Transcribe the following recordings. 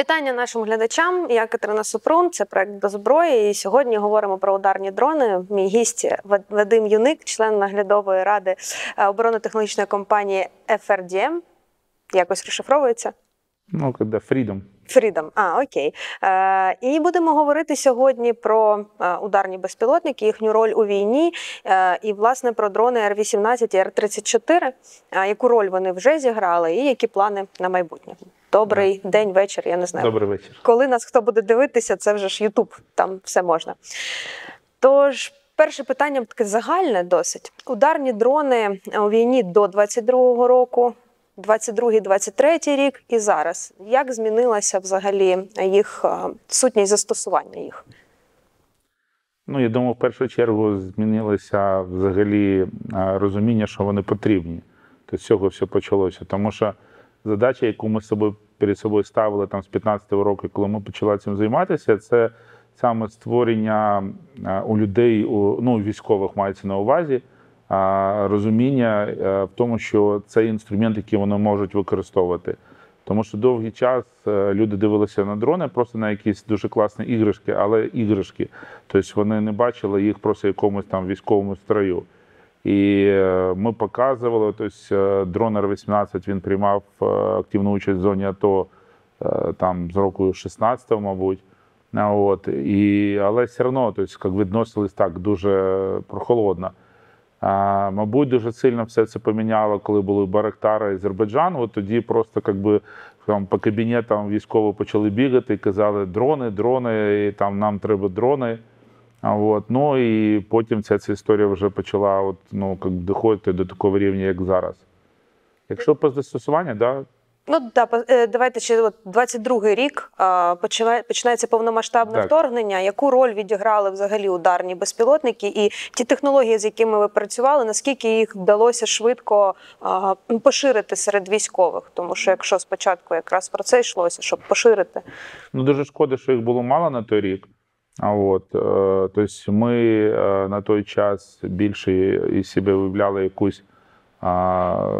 Вітання нашим глядачам. Я Катерина Супрун, це проект до зброї. І сьогодні говоримо про ударні дрони. Мій гість Вадим Юник, член наглядової ради е, оборонно-технологічної компанії FRDM. Якось розшифровується. Ну, коли Freedom. Freedom. А, окей. Е, І будемо говорити сьогодні про е, ударні безпілотники, їхню роль у війні, е, і, власне, про дрони Р-18 і Р-34, е, яку роль вони вже зіграли, і які плани на майбутнє. Добрий день, вечір. Я не знаю. Добрий вечір. Коли нас хто буде дивитися, це вже ж Ютуб, там все можна. Тож, перше питання таке загальне досить. Ударні дрони у війні до 22-го року, 22-23 рік і зараз. Як змінилася взагалі їх е, сутність застосування їх? Ну, я думаю, в першу чергу змінилося взагалі е, розуміння, що вони потрібні. То з цього все почалося. Тому що задача, яку ми собою перед собою ставили там з 15-го року, коли ми почали цим займатися, це саме створення е, у людей, у ну, військових мається на увазі, розуміння е, в тому, що це інструмент, який вони можуть використовувати. Тому що довгий час е, люди дивилися на дрони просто на якісь дуже класні іграшки, але іграшки. Тобто вони не бачили їх просто якомусь там військовому строю. І е, ми показували, тобто дрон Р-18 він приймав активну участь в зоні АТО там з року 16-го, мабуть. От, і, але все одно тобто, відносились так дуже прохолодно. Мабуть, дуже сильно все це поміняло, коли були Барактара і Азербайджан. От тоді просто як би, там, по кабінетам військово почали бігати і казали дрони, дрони, і там нам треба дрони. От. Ну і потім ця, ця історія вже почала от, ну, доходити до такого рівня, як зараз. Якщо по застосуванню, да, Ну да, е, давайте ще от 22-й рік починає- починається повномасштабне Так. вторгнення. Яку роль відіграли взагалі ударні безпілотники і ті технології, з якими ви працювали, наскільки їх вдалося швидко а, поширити серед військових? Тому що якщо спочатку якраз про це йшлося, щоб поширити, Ну, дуже шкода, що їх було мало на той рік. А от, е, тобто ми е, на той час більше із себе виявляли якусь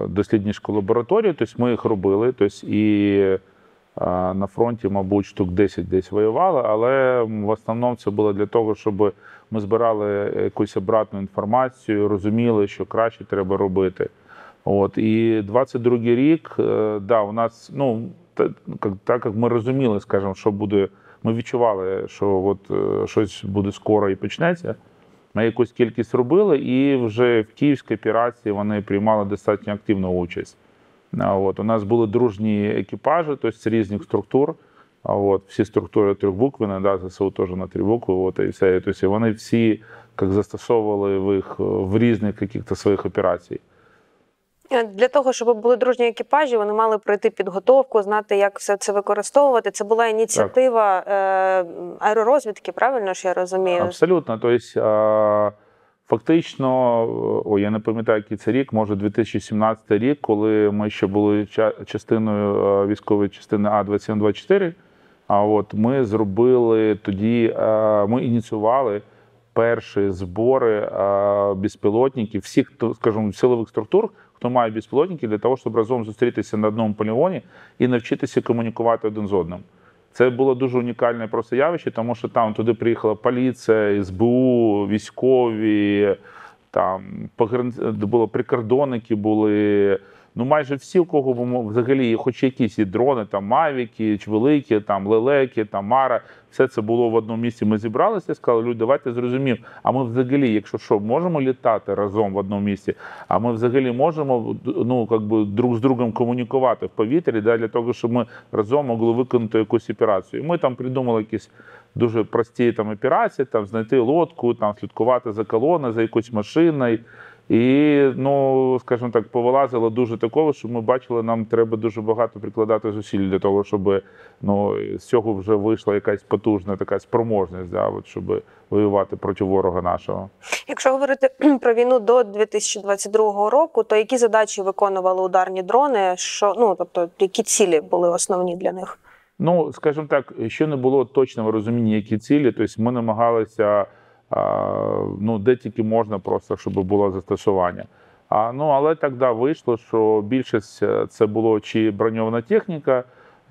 дослідницьку лабораторію, тобто ми їх робили. Тобто і на фронті, мабуть, штук 10 десь воювали, але в основному це було для того, щоб ми збирали якусь обратну інформацію, розуміли, що краще треба робити. От і 22-й рік, е, да, у нас, ну так як ми розуміли, скажімо, що буде, ми відчували, що от е, щось буде скоро і почнеться. Ми якусь кількість робили, і вже в київській операції вони приймали достатньо активну участь. От, у нас були дружні екіпажі, тобто з різних структур. От, всі структури трьохбуквені, да, ЗСУ теж на три букви, от, і все. Тобто, вони всі як застосовували в їх в різних своїх операціях. Для того, щоб були дружні екіпажі, вони мали пройти підготовку, знати, як все це використовувати. Це була ініціатива е, аеророзвідки, правильно ж я розумію? Абсолютно. Тобто, фактично, ой, я не пам'ятаю, який це рік, може 2017 рік, коли ми ще були частиною військової частини А2724. А от ми зробили тоді, ми ініціювали перші збори а, безпілотників, всіх, скажімо, силових структур, хто має безпілотники, для того, щоб разом зустрітися на одному полігоні і навчитися комунікувати один з одним. Це було дуже унікальне просто явище, тому що там туди приїхала поліція, СБУ, військові, там були прикордонники були. Ну, майже всі, у кого взагалі хоч якісь і дрони, там Мавіки, чи великі, там лелеки, там Мара, все це було в одному місці. Ми зібралися і сказали, люди, давайте зрозуміємо, а ми взагалі, якщо що, можемо літати разом в одному місці, а ми взагалі можемо ну, как би, друг з другом комунікувати в повітрі да, для того, щоб ми разом могли виконати якусь операцію. І ми там придумали якісь дуже прості там операції, там знайти лодку, там слідкувати за колоною, за якоюсь машиною. І, ну, скажімо так, повилазило дуже такого, що ми бачили, нам треба дуже багато прикладати зусиль для того, щоб ну, з цього вже вийшла якась потужна така спроможність, да, от, щоб воювати проти ворога нашого. Якщо говорити про війну до 2022 року, то які задачі виконували ударні дрони? Що ну тобто, які цілі були основні для них? Ну, скажімо так, ще не було точного розуміння, які цілі. Тобто ми намагалися, ну, де тільки можна, просто щоб було застосування. А, ну, але да, вийшло, що більшість е, це було чи броньована техніка,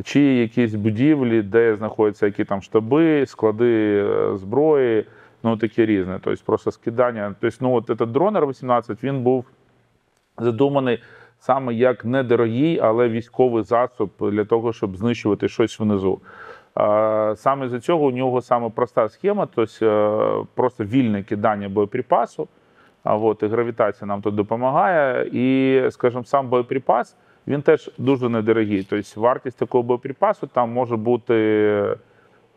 чи якісь будівлі, де знаходяться які там штаби, склади е, зброї, ну таке різне. Тобто просто скидання. Тобто, ну от этот дрон Р-18, він був задуманий саме як недорогий, але військовий засіб для того, щоб знищувати щось внизу. Саме за цього у нього саме проста схема, тобто просто вільне кидання боєприпасу. А от і гравітація нам тут допомагає. І, скажімо, сам боєприпас він теж дуже недорогий. Тобто вартість такого боєприпасу там може бути.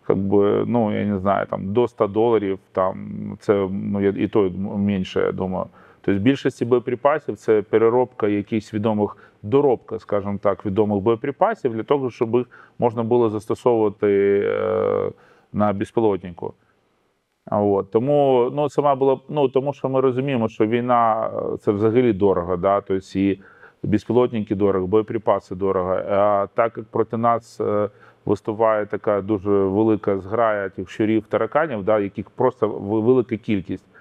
Как би, ну, я не знаю, там до 100 доларів, там це ну, і то менше, я думаю. Тобто, більшості боєприпасів це переробка якихось відомих доробка, скажімо так, відомих боєприпасів для того, щоб їх можна було застосовувати е, на безпілотнику. От. Тому ну, сама була, ну, тому що ми розуміємо, що війна е, це взагалі дорого, да? тобто і безпілотники дорого, боєприпаси дорого. А так як проти нас е, виступає така дуже велика зграя тих щурів тараканів, да, яких просто велика кількість.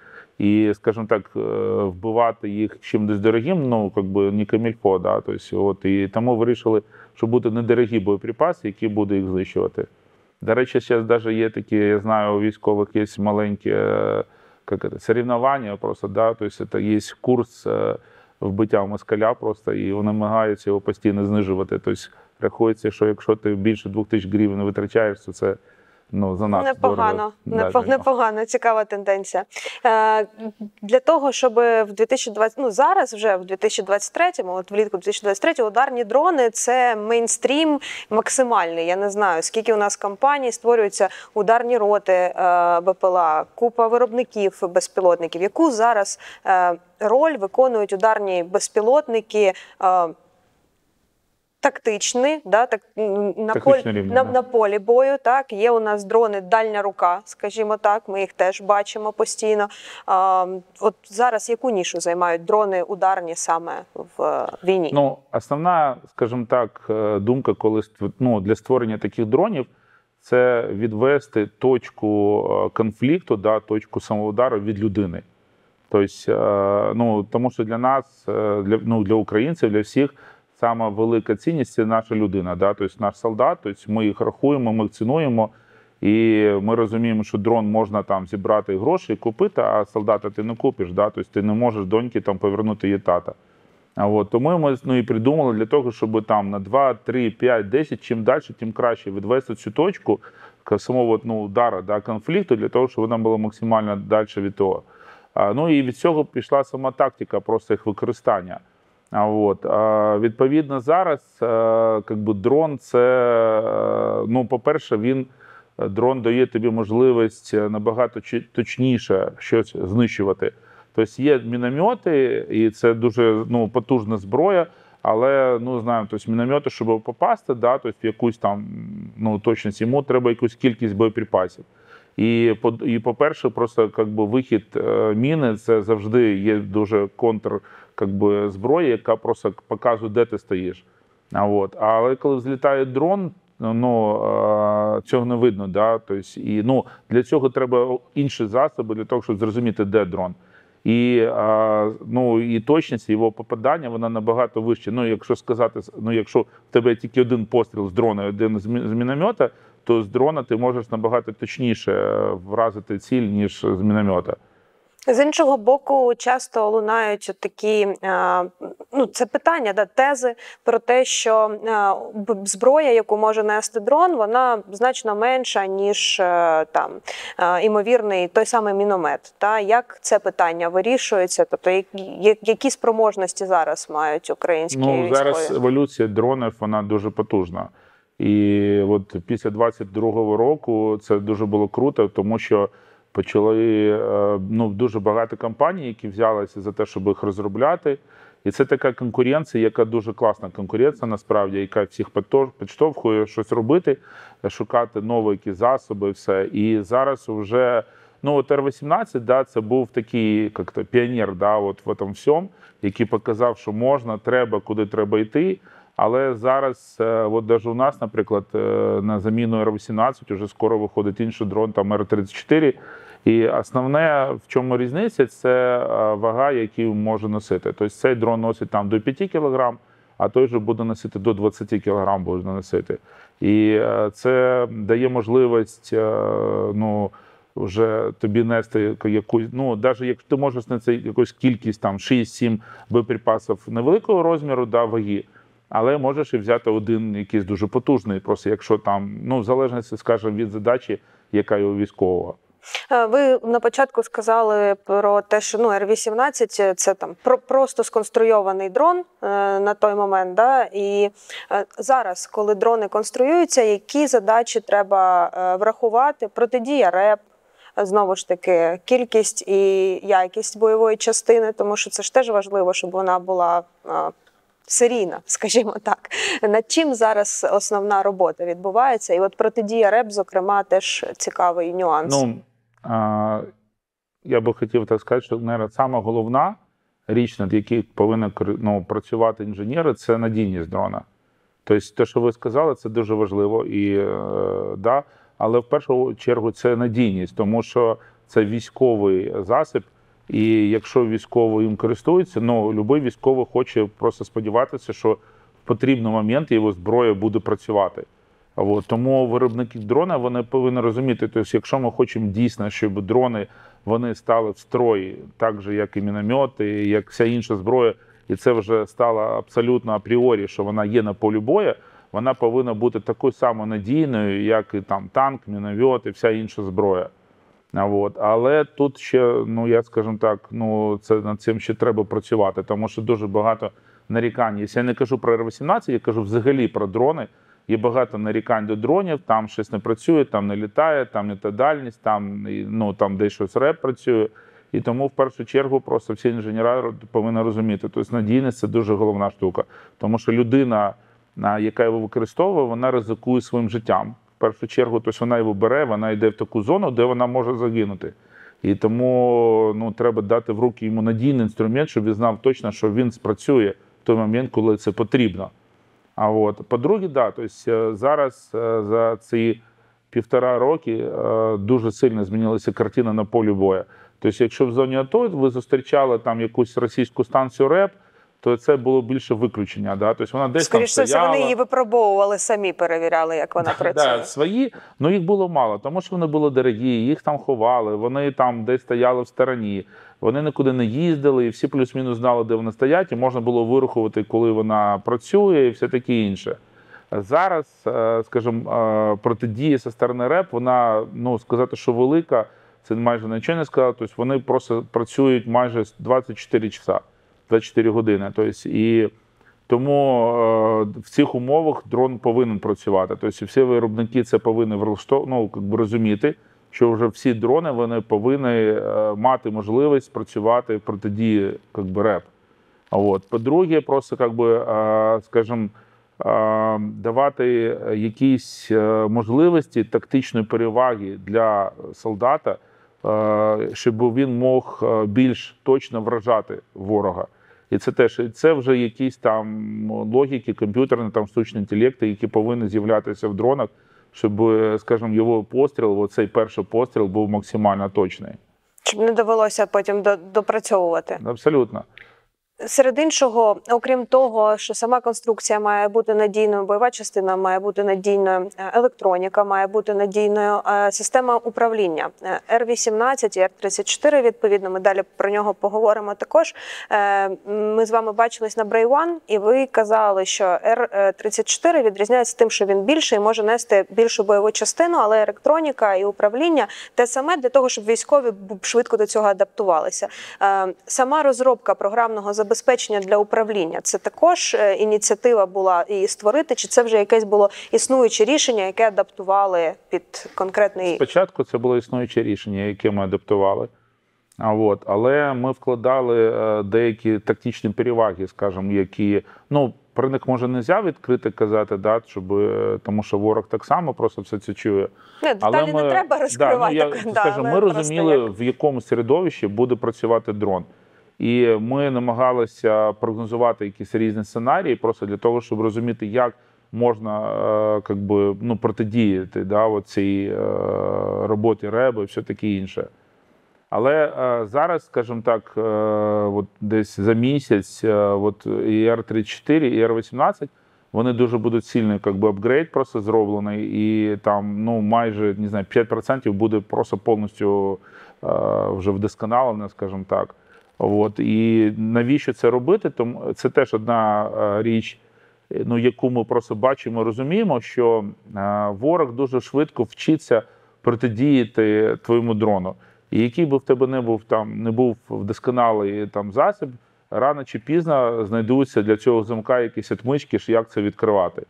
І, скажімо так, е, вбивати їх чимось дорогим, ну, як би не камільфо, да, тобто, от, і тому вирішили, що буде недорогі боєприпаси, які будуть їх знищувати. До речі, зараз навіть є такі, я знаю, у військових є маленькі е, як це, соревнування просто, да, тобто це є курс е, вбиття москаля просто, і вони намагаються його постійно знижувати. Тобто рахується, що якщо ти більше 2000 гривень витрачаєш, то це ну, занадто Непогано, дорого. непо- непогано, цікава тенденція. Е, для того, щоб в 2020, ну зараз вже в 2023-му, от влітку 2023 ударні дрони це мейнстрім максимальний. Я не знаю, скільки у нас компаній створюються ударні роти е, БПЛА, купа виробників безпілотників. Яку зараз е, роль виконують ударні безпілотники? Е, Тактичний, да, так, на, полі, Тактичний на, да. на полі бою. Так, є у нас дрони дальня рука, скажімо так, ми їх теж бачимо постійно. А, от зараз яку нішу займають дрони ударні саме в е, війні? Ну, основна, скажімо так, е, думка, коли ну, для створення таких дронів, це відвести точку е, конфлікту, да, точку самоудару від людини. Тобто, ну, тому що для нас, для, ну, для українців, для всіх, сама велика цінність це наша людина, да? тобто наш солдат, тобто ми їх рахуємо, ми їх цінуємо. І ми розуміємо, що дрон можна там зібрати гроші, купити, а солдата ти не купиш. Да? Тобто ти не можеш доньки там повернути її тата. А от тому ми ну, і придумали для того, щоб там на 2, 3, 5, 10, чим далі, тим краще відвести цю точку самого ну, удара да, конфлікту, для того, щоб вона була максимально далі від того. А, ну і від цього пішла сама тактика, просто їх використання. От відповідно зараз, е, как би дрон, це е, ну, по-перше, він е, дрон дає тобі можливість е, набагато точніше щось знищувати. Тобто є міномети, і це дуже ну, потужна зброя. Але ну знаємо, тобто міномети, щоб попасти, да, тобто в якусь там ну, точність, йому треба якусь кількість боєприпасів. І по і по-перше, просто как би, вихід е, міни це завжди є дуже контр как би, зброя, яка просто показує, де ти стоїш. От. Але коли взлітає дрон, ну цього не видно. Да? Тобто, і, ну, для цього треба інші засоби для того, щоб зрозуміти, де дрон. І, ну, і точність його попадання вона набагато вища. Ну, якщо сказати, ну, якщо в тебе тільки один постріл з дрона, один з міномета, то з дрона ти можеш набагато точніше е, вразити ціль, ніж з міномета. З іншого боку, часто лунають такі е, ну, це питання, да, тези про те, що е, зброя, яку може нести дрон, вона значно менша, ніж е, там імовірний той самий міномет. Та як це питання вирішується? Тобто, які спроможності зараз мають українські Ну військові? зараз еволюція дронів вона дуже потужна. І от після 22-го року це дуже було круто, тому що почали е, ну, дуже багато компаній, які взялися за те, щоб їх розробляти. І це така конкуренція, яка дуже класна конкуренція, насправді, яка всіх підштовхує щось робити, шукати нові якісь засоби, все. І зараз вже ну, от Р-18, да, це був такий як то, піонер да, от в цьому всьому, який показав, що можна, треба, куди треба йти. Але зараз, е, от навіть у нас, наприклад, е, на заміну Р-18 вже скоро виходить інший дрон, там Р-34. І основне, в чому різниця, це е, вага, яку може носити. Тобто цей дрон носить там до 5 кг, а той же буде носити до 20 кг буде носити. І е, це дає можливість е, ну, вже тобі нести якусь, ну, навіть якщо ти можеш нести якусь кількість там 6-7 боєприпасів невеликого розміру, да, ваги. Але можеш і взяти один якийсь дуже потужний, просто якщо там, ну, в залежності, скажімо, від задачі, яка є у військового. Е, Ви на початку сказали про те, що ну Р-18 – це там про просто сконструйований дрон е, на той момент. Да? І е, зараз, коли дрони конструюються, які задачі треба е, врахувати? Протидія РЕП, е, знову ж таки, кількість і якість бойової частини, тому що це ж теж важливо, щоб вона була. е, Серійна, скажімо так, над чим зараз основна робота відбувається, і от протидія РЕП, зокрема, теж цікавий нюанс. Ну, а, я би хотів так сказати, що мабуть, сама головна річ, над якою повинні ну, працювати інженери, це надійність дрона. Тобто, те, що ви сказали, це дуже важливо. І, е, да, але в першу чергу це надійність, тому що це військовий засіб. І якщо військовий їм користується, ну будь-який військовий хоче просто сподіватися, що в потрібний момент його зброя буде працювати. От, тому виробники дрона вони повинні розуміти, тобто, якщо ми хочемо дійсно, щоб дрони вони стали в строї, так же як і міномети, як вся інша зброя, і це вже стало абсолютно апріорі, що вона є на полі бою, вона повинна бути такою самою надійною, як і там танк, міномет і вся інша зброя. От. Але тут ще, ну я скажімо так, ну це над цим ще треба працювати, тому що дуже багато нарікань. Якщо я не кажу про Р-18, я кажу взагалі про дрони. Є багато нарікань до дронів, там щось не працює, там не літає, там не та дальність, там ну там десь щось реп працює. І тому в першу чергу просто всі інженери повинні розуміти. Тобто надійність це дуже головна штука. Тому що людина, яка його використовує, вона ризикує своїм життям. В першу чергу, тобто вона його бере, вона йде в таку зону, де вона може загинути. І тому ну, треба дати в руки йому надійний інструмент, щоб він знав точно, що він спрацює в той момент, коли це потрібно. А от по-друге, да, тобто зараз е, за ці півтора роки е, дуже сильно змінилася картина на полі бою. Тобто, якщо в зоні АТО ви зустрічали там якусь російську станцію РЕП, то це було більше виключення. Да? Тобто вона десь Скоріше там все, стояла. вони її випробовували самі, перевіряли, як вона працює. Да, свої, ну їх було мало, тому що вони були дорогі, їх там ховали, вони там десь стояли в стороні, вони нікуди не їздили, і всі плюс-мінус знали, де вони стоять, і можна було вирахувати, коли вона працює, і все таке інше. Зараз, е, скажімо, е, протидія зі сторони РЕП, вона ну сказати, що велика, це майже нічого не сказати. Тобто вони просто працюють майже 24 часа, 24 години. Тобто, і тому е, в цих умовах дрон повинен працювати. Тобто всі виробники це повинні ну, розуміти, що вже всі дрони вони повинні е, мати можливість працювати протидії РЕП. От. По-друге, просто би, е, скажімо, давати якісь можливості тактичної переваги для солдата, щоб він мог більш точно вражати ворога. І це теж і це вже якісь там логіки, комп'ютерні, там штучні інтелекти, які повинні з'являтися в дронах, щоб, е, скажімо, його постріл, оцей перший постріл був максимально точний. Щоб не довелося потім до- допрацьовувати. Абсолютно. Серед іншого, окрім того, що сама конструкція має бути надійною, бойова частина має бути надійною, е, електроніка має бути надійною, е, система управління Е, Р-18 і Р-34, відповідно, ми далі про нього поговоримо також. Ми з вами бачились на Брей One, і ви казали, що Р-34 відрізняється тим, що він більший і може нести більшу бойову частину, але електроніка і управління те саме для того, щоб військові швидко до цього адаптувалися. Сама розробка програмного забезпечення для управління це також е, ініціатива була її створити, чи це вже якесь було існуюче рішення, яке адаптували під конкретний Спочатку це було існуюче рішення, яке ми адаптували. А от, але ми вкладали е, деякі тактичні переваги, скажімо, які ну про них може не можна відкрито казати, да, щоб, е, тому що ворог так само просто все це чує. не деталі не треба розкривати. Да, ну, я, так, скажу, але ми розуміли, як. в якому середовищі буде працювати дрон. І ми намагалися прогнозувати якісь різні сценарії, просто для того, щоб розуміти, як можна е, как би, ну, протидіяти да, цій е, роботі РЕБ і все таке інше. Але е, зараз, скажімо так, от десь за місяць, от і R34, і R18, вони дуже будуть сильний, як би апгрейд просто зроблений, і там ну майже не знаю, 5% буде просто повністю вже вдосконалено, скажімо так. От і навіщо це робити? Тому це теж одна е, річ, ну яку ми просто бачимо, розуміємо, що е, ворог дуже швидко вчиться протидіяти твоєму дрону. І який би в тебе не був там, не був вдосконалий там засіб, рано чи пізно знайдуться для цього замка якісь отмички, як це відкривати.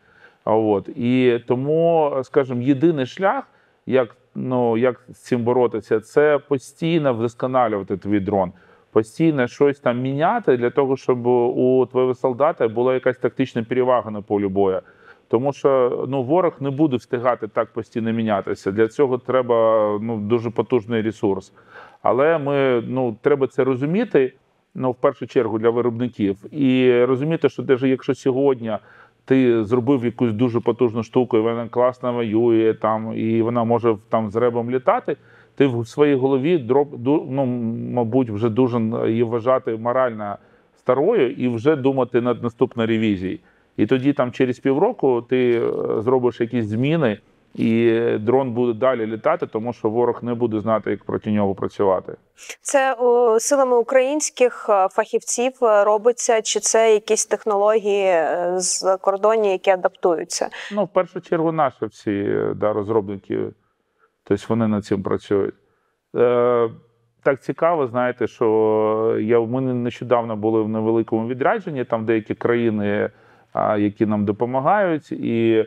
А от і тому, скажімо, єдиний шлях, як ну як з цим боротися, це постійно вдосконалювати твій дрон, постійно щось там міняти для того, щоб у твого солдата була якась тактична перевага на полі бою. Тому що ну ворог не буде встигати так постійно мінятися. Для цього треба ну дуже потужний ресурс. Але ми ну треба це розуміти. Ну, в першу чергу для виробників, і розуміти, що навіть якщо сьогодні ти зробив якусь дуже потужну штуку, і вона класно воює там, і вона може там з ребом літати. Ти в своїй голові дроб, ну, мабуть, вже дуже її вважати морально старою і вже думати над наступною ревізією. І тоді там через півроку ти е, зробиш якісь зміни, і дрон буде далі літати, тому що ворог не буде знати, як проти нього працювати. Це о, силами українських е, фахівців е, робиться, чи це якісь технології е, з кордонів, які адаптуються? Ну, в першу чергу, наші всі да, розробники, тобто вони над цим працюють. Е, так цікаво, знаєте, що я, ми нещодавно були в невеликому відрядженні, там деякі країни, які нам допомагають, і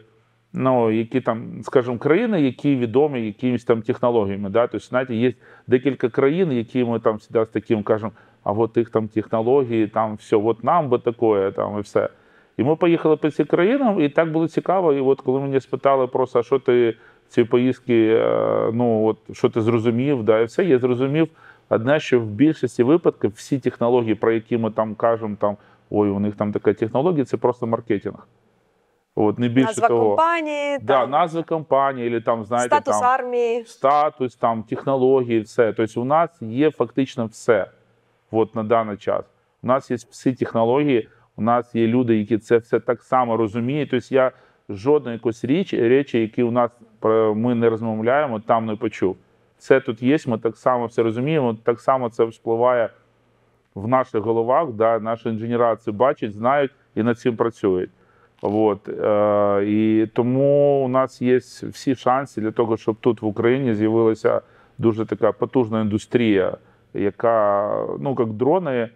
ну, які там, скажімо, країни, які відомі якимись там технологіями. Да? Тобто, знаєте, є декілька країн, які ми там завжди з таким кажемо, а от їх там технології, там все, от нам би таке, там і все. І ми поїхали по цим країнам, і так було цікаво. І от коли мене спитали просто, а що ти ці поїздки, е, ну от що ти зрозумів, да, і все, я зрозумів одне, що в більшості випадків всі технології, про які ми там кажемо, там ой, у них там така технологія, це просто маркетинг. От не більше Назва того. компанії, Да, там, назви компанії, або там, знаєте, статус там, армії. статус, там, технології, все. Тобто у нас є фактично все от на даний час. У нас є всі технології, у нас є люди, які це все так само розуміють. Тобто я жодної якоїсь річ, речі, які у нас ми не розмовляємо, там не почув. Все тут є, ми так само все розуміємо, так само це вспливає в наших головах. Да, наші інженери це бачать, знають і над цим працюють. От, е, і тому у нас є всі шанси для того, щоб тут в Україні з'явилася дуже така потужна індустрія, яка, ну як дрони,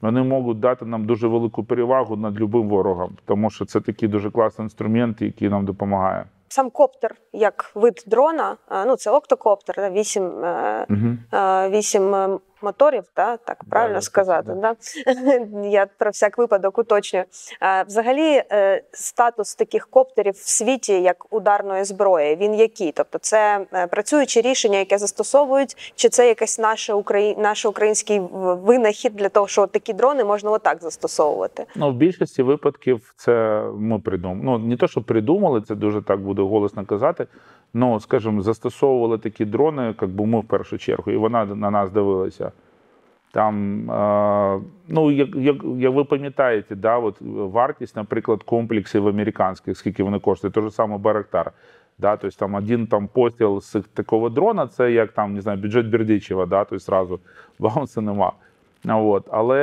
вони можуть дати нам дуже велику перевагу над любим ворогом, тому що це такий дуже класний інструмент, який нам допомагає. Сам коптер як вид дрона, ну це октокоптер, вісім, Угу. вісім е, моторів, да, так правильно да, сказати. да. Да? Я про всяк випадок уточнюю. Взагалі, е, статус таких коптерів в світі як ударної зброї, він який? Тобто, це е, працюючі рішення, яке застосовують, чи це якась наша Украї... наш український винахід для того, що такі дрони можна отак застосовувати? Ну, в більшості випадків це ми придумали. Ну, не то, що придумали, це дуже так буде голосно казати. Ну, скажімо, застосовували такі дрони, як би ми в першу чергу, і вона на нас дивилася. Там, е, ну, як, як, ви пам'ятаєте, да, от вартість, наприклад, комплексів американських, скільки вони коштують, те ж саме Барактар. Да, тобто там один там постріл з такого дрона, це як там, не знаю, бюджет Бердичева, да, тобто зразу баунса нема. От. Але,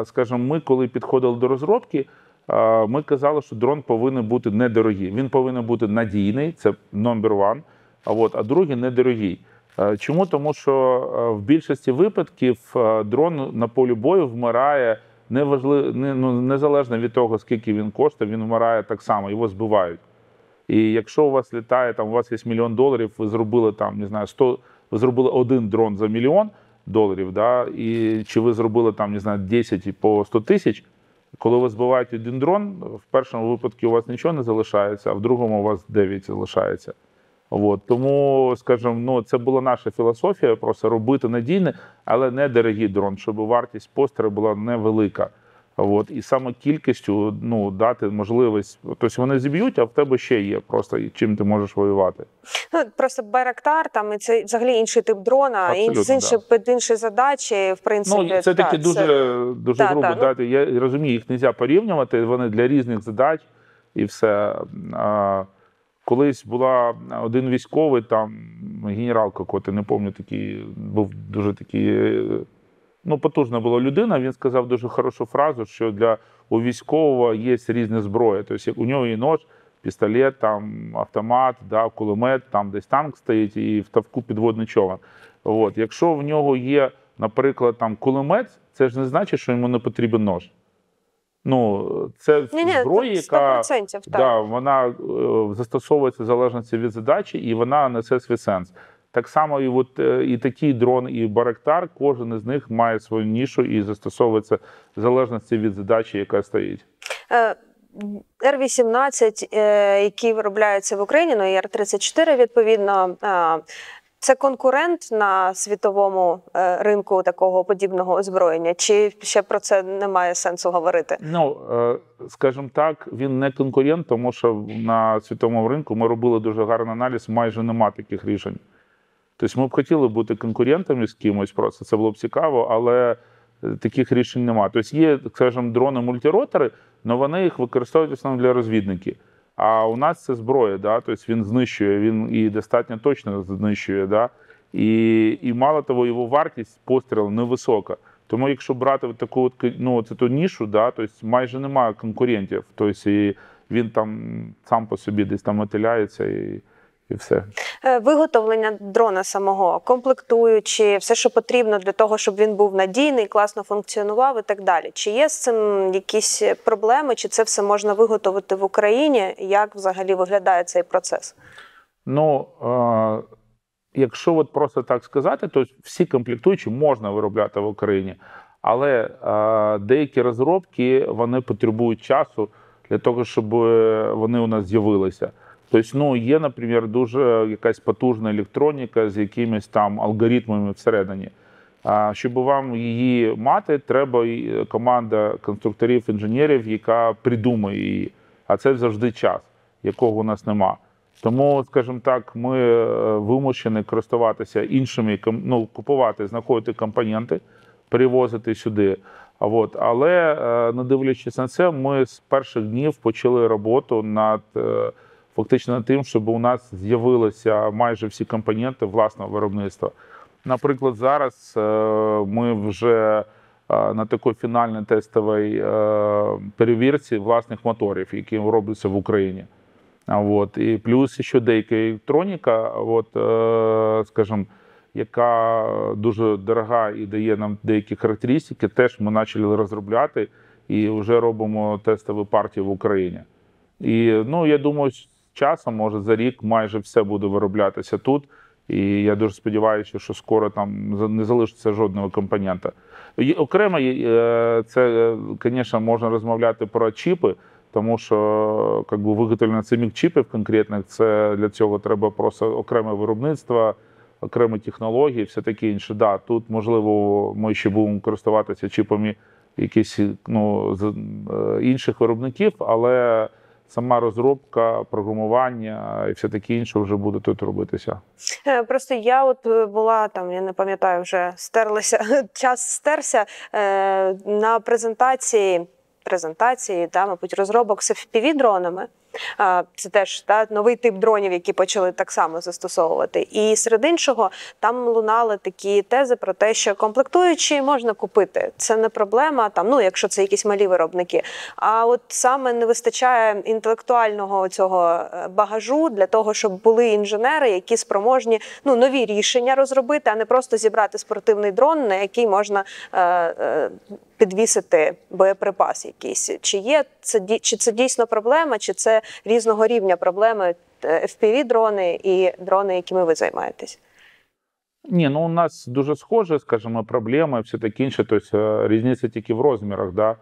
е, скажімо, ми, коли підходили до розробки, е, ми казали, що дрон повинен бути недорогий. Він повинен бути надійний, це number one, а, от, а другий недорогий. Е, Чому? Тому що е, в більшості випадків е, дрон на полі бою вмирає неважливо, не, ну, незалежно від того, скільки він коштує, він вмирає так само, його збивають. І якщо у вас літає, там у вас є мільйон доларів, ви зробили там, не знаю, 100, ви зробили один дрон за мільйон доларів, да, і чи ви зробили там, не знаю, 10 по 100 тисяч, коли ви збиваєте один дрон, в першому випадку у вас нічого не залишається, а в другому у вас 9 залишається. От. Тому, скажімо, ну, це була наша філософія, просто робити надійне, але не дорогий дрон, щоб вартість пострілу була невелика. От, і саме кількістю ну, дати можливість. Тобто вони зіб'ють, а в тебе ще є просто чим ти можеш воювати. Ну, просто Байрактар, там і це взагалі інший тип дрона, Абсолютно, інші, під інші задачі, в принципі. Ну, це та, такі дуже, дуже та, грубо та, ну. дати. Я розумію, їх не можна порівнювати, вони для різних задач і все. А, колись була один військовий, там генерал какой-то, не пам'ятаю, такий, був дуже такий. е, Ну, потужна була людина. Він сказав дуже хорошу фразу, що для у військового є різні зброї. Тобто, у нього є нож, пістолет, там автомат, да, кулемет, там десь танк стоїть і в тавку підводний човен. От. Якщо в нього є, наприклад, там кулемет, це ж не значить, що йому не потрібен нож. Ну, це Ні, ні, зброя, яка 100%, так. да, вона е, застосовується в залежності від задачі, і вона несе свій сенс. Так само, і от е, і такий дрон, і Барактар, кожен із них має свою нішу і застосовується в залежності від задачі, яка стоїть. Е, Р-18, е, які виробляються в Україні, ну і Р-34, відповідно, е, це конкурент на світовому е, ринку такого подібного озброєння, чи ще про це немає сенсу говорити? Ну, е, скажімо так, він не конкурент, тому що на світовому ринку ми робили дуже гарний аналіз, майже нема таких рішень. Тобто ми б хотіли бути конкурентами з кимось, просто це було б цікаво, але е, таких рішень немає. Тобто є, скажімо, дрони-мультиротори, але вони їх використовують в основному для розвідників. А у нас це зброя, да? тобто він знищує, він і достатньо точно знищує. Да? І, і мало того, його вартість пострілу невисока. Тому якщо брати таку от, ну, ту нішу, да, тобто майже немає конкурентів. Тобто він там сам по собі десь там мотиляється і, і все. Е, Виготовлення дрона самого, комплектуючи, все, що потрібно для того, щоб він був надійний, класно функціонував і так далі. Чи є з цим якісь проблеми, чи це все можна виготовити в Україні? Як взагалі виглядає цей процес? Ну, е, якщо от просто так сказати, то всі комплектуючі можна виробляти в Україні, але е, деякі розробки вони потребують часу для того, щоб е, вони у нас з'явилися. Тобто, ну, є, наприклад, дуже якась потужна електроніка з якимись там алгоритмами всередині. А щоб вам її мати, треба і команда конструкторів, інженерів, яка придумає її. А це завжди час, якого у нас нема. Тому, скажімо так, ми е, вимушені користуватися іншими, ну, купувати, знаходити компоненти, перевозити сюди. А от, але е, не дивлячись на це, ми з перших днів почали роботу над е, фактично тим, щоб у нас з'явилися майже всі компоненти власного виробництва. Наприклад, зараз е, ми вже е, на такій фінальній тестовій е, перевірці власних моторів, які робляться в Україні. От і плюс ще деяка електроніка, от, скажімо, яка дуже дорога і дає нам деякі характеристики, теж ми почали розробляти і вже робимо тестові партії в Україні. І ну, я думаю, часом, може, за рік майже все буде вироблятися тут. І я дуже сподіваюся, що скоро там не залишиться жодного компонента. Окремо, е, це, звісно, можна розмовляти про чіпи, тому що би, виготовлення самих чіпів конкретних, це для цього треба просто окреме виробництво, окремі технології, все таке інше. Да, тут, можливо, ми ще будемо користуватися чіпами якихось ну, е, інших виробників, але сама розробка, програмування і все таке інше вже буде тут робитися. Е, Просто я от е, була там, я не пам'ятаю, вже стерлася, час стерся е, на презентації. Презентації, да, мабуть, розробок з fpv дронами. Це теж та, новий тип дронів, які почали так само застосовувати. І серед іншого там лунали такі тези про те, що комплектуючі можна купити. Це не проблема, там, ну, якщо це якісь малі виробники. А от саме не вистачає інтелектуального цього е, багажу для того, щоб були інженери, які спроможні ну, нові рішення розробити, а не просто зібрати спортивний дрон, на який можна е, е, підвісити боєприпас якийсь. Чи є це чи це дійсно проблема, чи це різного рівня проблеми fpv дрони і дрони, якими ви займаєтесь? Ні, ну у нас дуже схожі, скажімо, проблеми, все таке інше. Тобто е, різниця тільки в розмірах, да.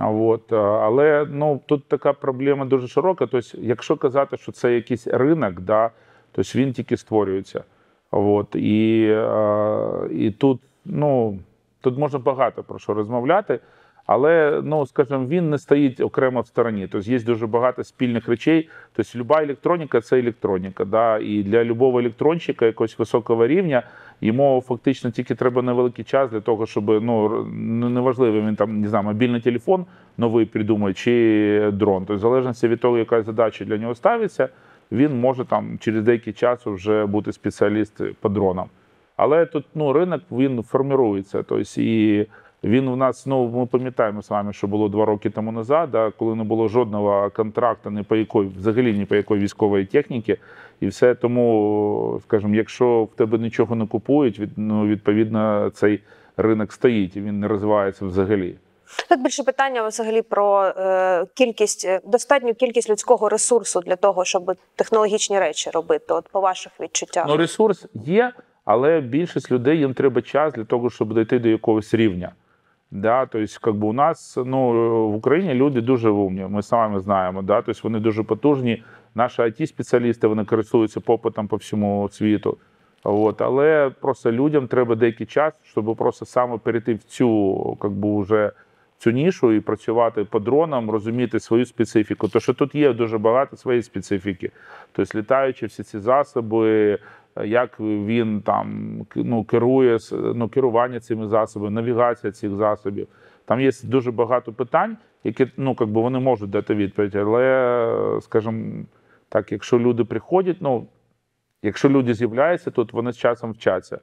От, е, але ну, тут така проблема дуже широка. Тобто, якщо казати, що це якийсь ринок, да, тобто він тільки створюється. От, і, е, і тут, ну, тут можна багато про що розмовляти. Але ну скажімо, він не стоїть окремо в стороні. Тобто є дуже багато спільних речей. Тобто, люба електроніка це електроніка. Да? І для любого електронщика якогось високого рівня йому фактично тільки треба невеликий час для того, щоб ну неважливо, він там не знаю, мобільний телефон новий придумає чи дрон. Тобто, в залежності від того, яка задача для нього ставиться, він може там через деякий час вже бути спеціаліст по дронам. Але тут ну, ринок він формірується. Тобто, і він у нас, ну ми пам'ятаємо з вами, що було два роки тому назад, да, коли не було жодного контракту ні по якої, взагалі ні по якої військової техніки. І все тому, скажімо, якщо в тебе нічого не купують, від, ну, відповідно, цей ринок стоїть і він не розвивається взагалі. Тут більше питання взагалі про е, кількість, е, достатню кількість людського ресурсу для того, щоб технологічні речі робити. От по ваших відчуттях. Ну, ресурс є, але більшість людей їм треба час для того, щоб дійти до якогось рівня. Да, тобто, как бы у нас ну, в Україні люди дуже умні, ми самі знаємо. Да? Тобто вони дуже потужні. Наші it спеціалісти вони користуються попитом по всьому світу. От, але просто людям треба деякий час, щоб просто саме перейти в цю как би, вже цю нішу і працювати по дронам, розуміти свою специфіку. То що тут є дуже багато своєї специфіки. Тобто, літаючи всі ці засоби, як він там ну, керує ну, керування цими засобами, навігація цих засобів. Там є дуже багато питань, які ну, как би вони можуть дати відповідь. Але, скажімо так, якщо люди приходять, ну якщо люди з'являються то вони з часом вчаться.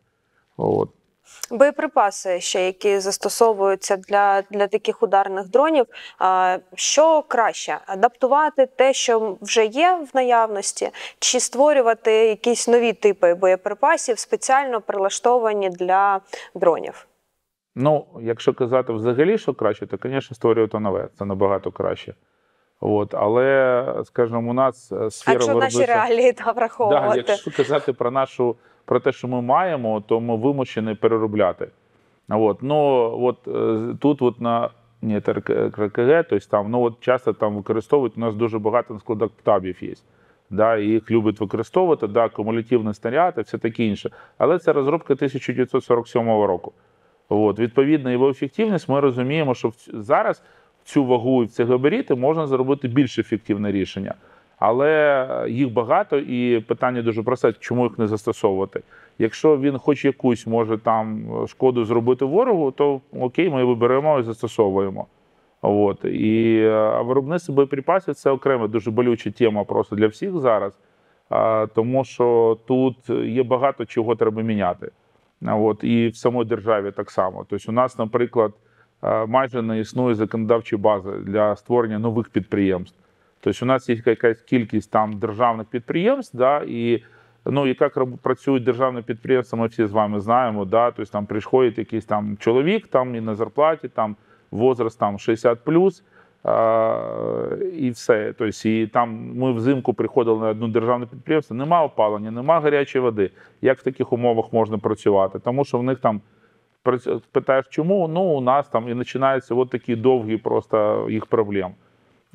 От. Боєприпаси, ще які застосовуються для, для таких ударних дронів. Що краще адаптувати те, що вже є в наявності, чи створювати якісь нові типи боєприпасів, спеціально прилаштовані для дронів? Ну, якщо казати взагалі, що краще, то, звісно, створювати нове. Це набагато краще. От, але, скажімо, у нас е, А сфера якщо наші реалії та Да, якщо казати про нашу про те, що ми маємо, то ми вимушені переробляти. От, ну от е, тут, от на ні, РКГ, тобто там, ну от часто там використовують. У нас дуже багато птабів є. Да, їх люблять використовувати, да, кумулятивний снаряд і все таке інше. Але це розробка 1947 року. От, відповідно, його ефективність ми розуміємо, що зараз в цю вагу і в ці габаріти можна зробити більш ефективне рішення. Але їх багато, і питання дуже просте, чому їх не застосовувати. Якщо він хоч якусь може там шкоду зробити ворогу, то окей, ми його беремо і застосовуємо. От. І е, а виробництво боєприпасів це окрема дуже болюча тема просто для всіх зараз, а, тому що тут є багато чого треба міняти. От, і в самій державі так само. Тобто, у нас, наприклад, е, майже не існує законодавчої бази для створення нових підприємств. Тобто, у нас є якась кількість там державних підприємств, да, і ну, як працюють державні підприємства, ми всі з вами знаємо. Да, тобто, там приходить якийсь там чоловік там, і на зарплаті, там возраст там 60 плюс, і все. Тобто, і там ми взимку приходили на одне державне підприємство, нема опалення, нема гарячої води. Як в таких умовах можна працювати? Тому що в них там питаєш, чому? Ну, у нас там і починаються от такі довгі просто їх проблем.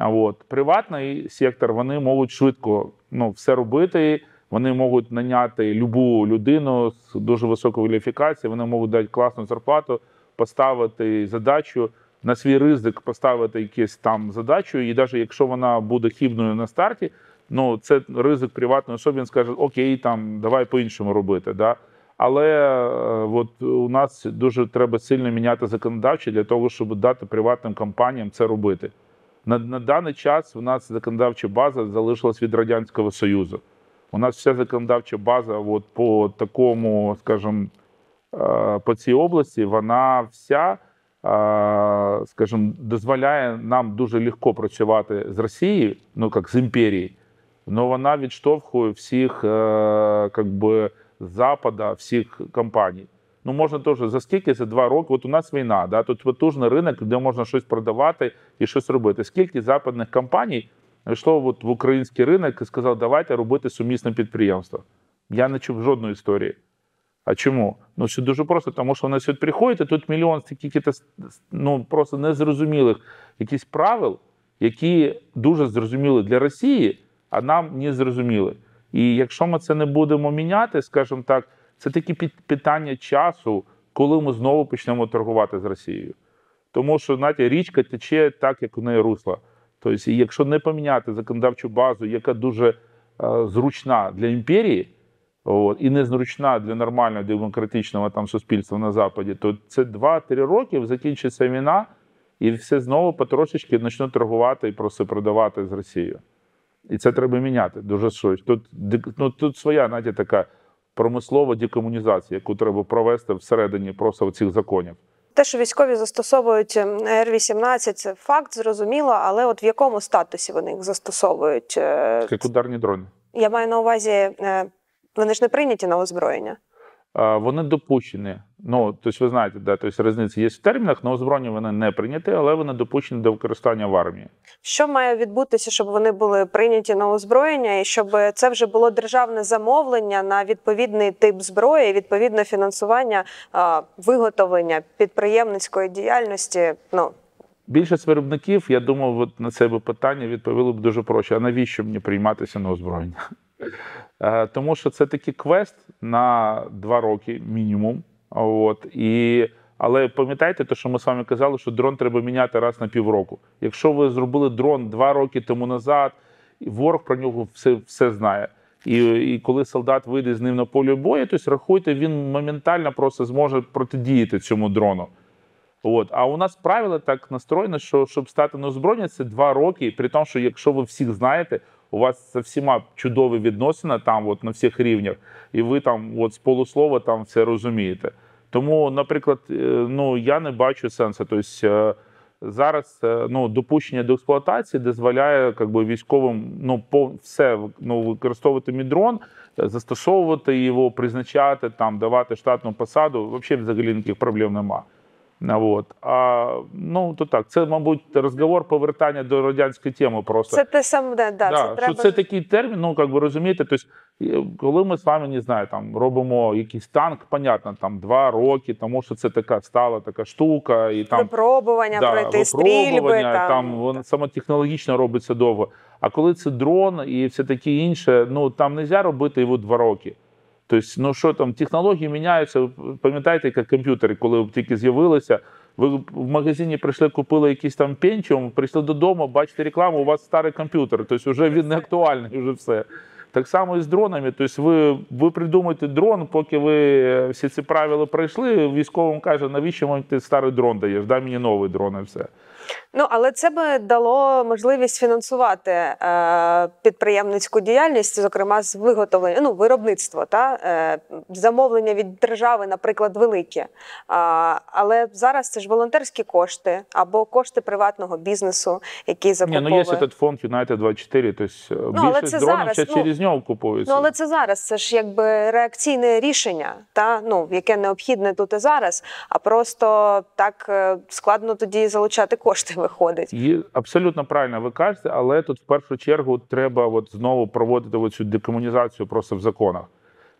От приватний сектор вони можуть швидко ну, все робити. Вони можуть наняти любу людину з дуже високою кваліфікацією, вони можуть дати класну зарплату, поставити задачу на свій ризик, поставити якусь там задачу, і навіть якщо вона буде хібною на старті, ну це ризик приватної особи. Він скаже: Окей, там давай по-іншому робити. Да? Але е, от у нас дуже треба сильно міняти законодавче для того, щоб дати приватним компаніям це робити. На, на даний час у нас законодавча база залишилась від Радянського Союзу. У нас вся законодавча база от по такому, скажімо, е, по цій області, вона вся, е, скажімо, дозволяє нам дуже легко працювати з Росією, ну як з імперією, але вона відштовхує всіх, е, как би, Запада, всіх компаній. Ну, можна теж за скільки за два роки. От у нас війна, да, тут потужний ринок, де можна щось продавати і щось робити. Скільки западних компаній йшло от в український ринок і сказав, давайте робити сумісне підприємство. Я не чув жодної історії. А чому? Ну, все дуже просто, тому що вони сюди приходять, тут мільйон таких ну, просто незрозумілих якісь правил, які дуже зрозуміли для Росії, а нам не зрозуміли. І якщо ми це не будемо міняти, скажімо так, це під- питання часу, коли ми знову почнемо торгувати з Росією. Тому що знаєте, річка тече так, як у неї русло. Тобто, якщо не поміняти законодавчу базу, яка дуже е, зручна для імперії, от, і незручна для нормального демократичного там суспільства на Западі, то це 2-3 роки закінчиться війна, і все знову потрошечки почнуть торгувати і просто продавати з Росією. І це треба міняти дуже щось. Тут, ну, тут своя, знаєте, така промислова декомунізація, яку треба провести всередині просто цих законів. Те, що військові застосовують Р-18, це факт, зрозуміло, але от в якому статусі вони їх застосовують? Е, Як ударні дрони. Я маю на увазі, е, вони ж не прийняті на озброєння. А, Вони допущені. Ну, тобто, ви знаєте, да, тобто різниця є в термінах, на озброєння вони не прийняті, але вони допущені до використання в армії. Що має відбутися, щоб вони були прийняті на озброєння, і щоб це вже було державне замовлення на відповідний тип зброї, і відповідне фінансування а, виготовлення підприємницької діяльності? Ну Більшість виробників, я думав, от на це питання відповіли б дуже проще. А навіщо мені прийматися на озброєння? Е, Тому що це такий квест на два роки мінімум. От, і, але пам'ятайте, те, що ми з вами казали, що дрон треба міняти раз на півроку. Якщо ви зробили дрон два роки тому назад, і ворог про нього все, все знає. І, і коли солдат вийде з ним на поле бою, то рахуйте, він моментально просто зможе протидіяти цьому дрону. От. А у нас правило так настроєно, що щоб стати на озброєння, це два роки. При тому, що якщо ви всіх знаєте, у вас з всіма чудові відносини там, от, на всіх рівнях, і ви там от, з полуслова там все розумієте. Тому, наприклад, е, ну я не бачу сенсу. Тобто е, зараз е, ну, допущення до експлуатації дозволяє би, військовим ну, по все ну, використовувати мідрон, застосовувати його, призначати, там, давати штатну посаду. Взагалі, взагалі ніяких проблем немає. Ну, От. А, ну, то так, це, мабуть, розговор повертання до радянської теми просто. це те саме, да, да, Да, це що треба. це такий термін, ну як би розумієте, тобто, коли ми з вами не знаю, там робимо якийсь танк, понятно, там два роки, тому що це така стала така штука, і там Випробування пройти, стрільби. Там. там воно саме технологічно робиться довго. А коли це дрон і все таке інше, ну там не можна робити його два роки. Тобто, ну що там, технології міняються. Ви Пам'ятаєте, як комп'ютери, коли тільки з'явилися, ви в магазині прийшли, купили якийсь там пенчіум, прийшли додому, бачите рекламу, у вас старий комп'ютер. Тобто вже він не актуальний, вже все. Так само і з дронами. Тобто ви, ви придумаєте дрон, поки ви всі ці правила пройшли, військовим каже, навіщо мені ти старий дрон даєш, дай мені новий дрон і все. Ну але це би дало можливість фінансувати е, підприємницьку діяльність, зокрема з виготовлення, ну виробництво та е, замовлення від держави, наприклад, великі. А, але зараз це ж волонтерські кошти або кошти приватного бізнесу, які Ні, ну є этот фонд United 24, тобто але більшість це дронів зараз, ще ну, через нього купуються. Ну, але це зараз. Це ж якби реакційне рішення, та ну яке необхідне тут і зараз. А просто так е, складно тоді залучати кошти. Виходить. Є, абсолютно правильно ви кажете, але тут в першу чергу треба от знову проводити цю декомунізацію просто в законах.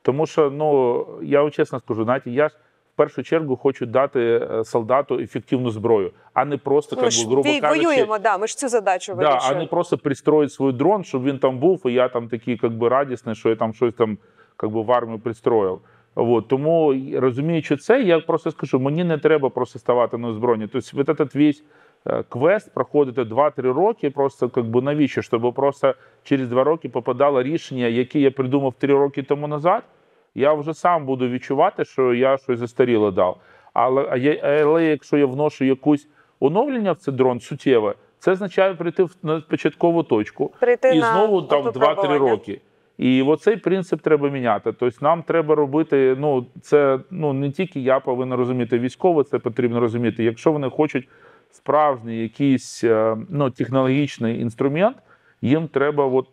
Тому що, ну я вам чесно скажу, знаєте, я ж в першу чергу хочу дати е, солдату ефективну зброю, а не просто Ми ж би, грубо кажучи, воюємо, да. Ми ж цю задачу Да, а не просто пристроїть свій дрон, щоб він там був, і я там такий как би, радісний, що я там щось там как би, в армію пристроїв. От, тому розуміючи це, я просто скажу, мені не треба просто ставати на озброєння. Тобто, вот этот весь квест проходити 2-3 роки, просто как би, навіщо? Щоб просто через 2 роки попадало рішення, яке я придумав 3 роки тому назад. Я вже сам буду відчувати, що я щось застаріле дав. Але, але якщо я вношу якусь оновлення в цей дрон суттєве, це означає прийти на початкову точку Прийти і на знову там 2-3 роки. І оцей принцип треба міняти. Тобто нам треба робити. Ну це ну не тільки я повинен розуміти, військово це потрібно розуміти. Якщо вони хочуть справжній якийсь е, ну, технологічний інструмент, їм треба от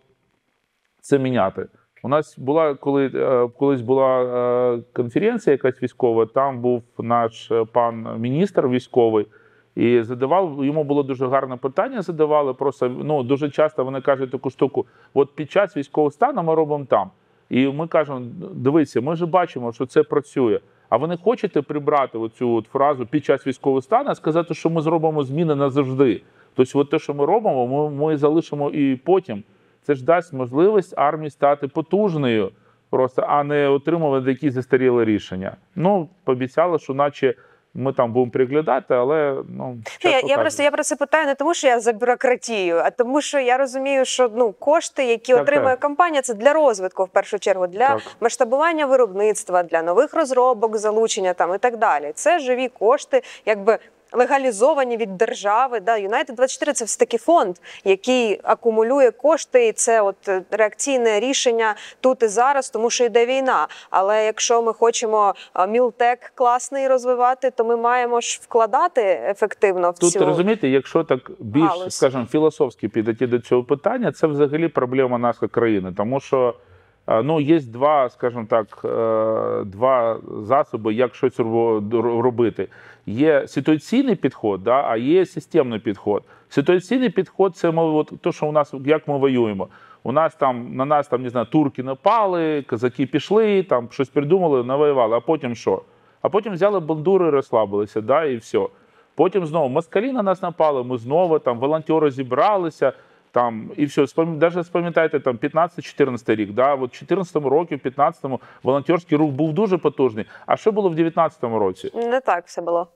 це міняти. У нас була коли е, колись була е, конференція, якась військова. Там був наш пан міністр військовий. І задавав йому було дуже гарне питання. Задавали просто ну дуже часто вони кажуть таку штуку: от під час військового стану ми робимо там. І ми кажемо: дивіться, ми ж бачимо, що це працює. А ви не хочете прибрати оцю от фразу під час військового стану, сказати, що ми зробимо зміни назавжди. Тобто, от те, що ми робимо, ми, ми залишимо і потім. Це ж дасть можливість армії стати потужною, просто а не отримувати якісь застаріли рішення. Ну, пообіцяли, що наче Ми там будемо приглядати, але ну я, я просто я про це питаю не тому, що я за бюрократію, а тому, що я розумію, що ну кошти, які Так, отримує так. компанія, це для розвитку в першу чергу, для Так. масштабування виробництва, для нових розробок, залучення там і так далі. Це живі кошти, якби. Легалізовані від держави, да United 24 – це все таки фонд, який акумулює кошти, і це от е, реакційне рішення тут і зараз, тому що йде війна. Але якщо ми хочемо мілтек класний розвивати, то ми маємо ж вкладати ефективно в Тут цю розумієте, якщо так більш, галузь. скажімо, філософськи підійти до цього питання, це взагалі проблема нашої країни, тому що е, ну є два, скажімо так, е, два засоби, як щось робити. Є ситуаційний підход, да, а є системний підход. Ситуаційний підход це ми, от, то, що у нас як ми воюємо. У нас там на нас там не знаю, турки напали, казаки пішли, там щось придумали, навоювали. А потім що? А потім взяли бандури, розслабилися, да, і все. Потім знову москалі на нас напали, ми знову там волонтери зібралися. Там і все, даже спам'ятайте там 15-14 рік. Да? От в 14-му році, в 15-му волонтерський рух був дуже потужний. А що було в 19-му році? не так все було.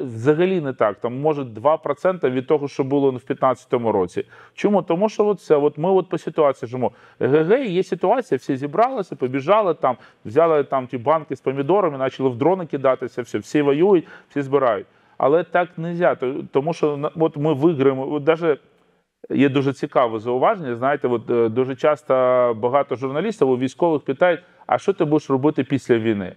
Взагалі не так. Там може 2% від того, що було в 15-му році. Чому? Тому що от це, от ми от по ситуації живемо. ГГ, є ситуація, всі зібралися, побіжали там, взяли там ті банки з помідорами, почали в дрони кидатися, все, всі воюють, всі збирають. Але так не можна, тому що от ми виграємо. От даже є дуже цікаве зауваження. Знаєте, от е, дуже часто багато журналістів у військових питають: а що ти будеш робити після війни?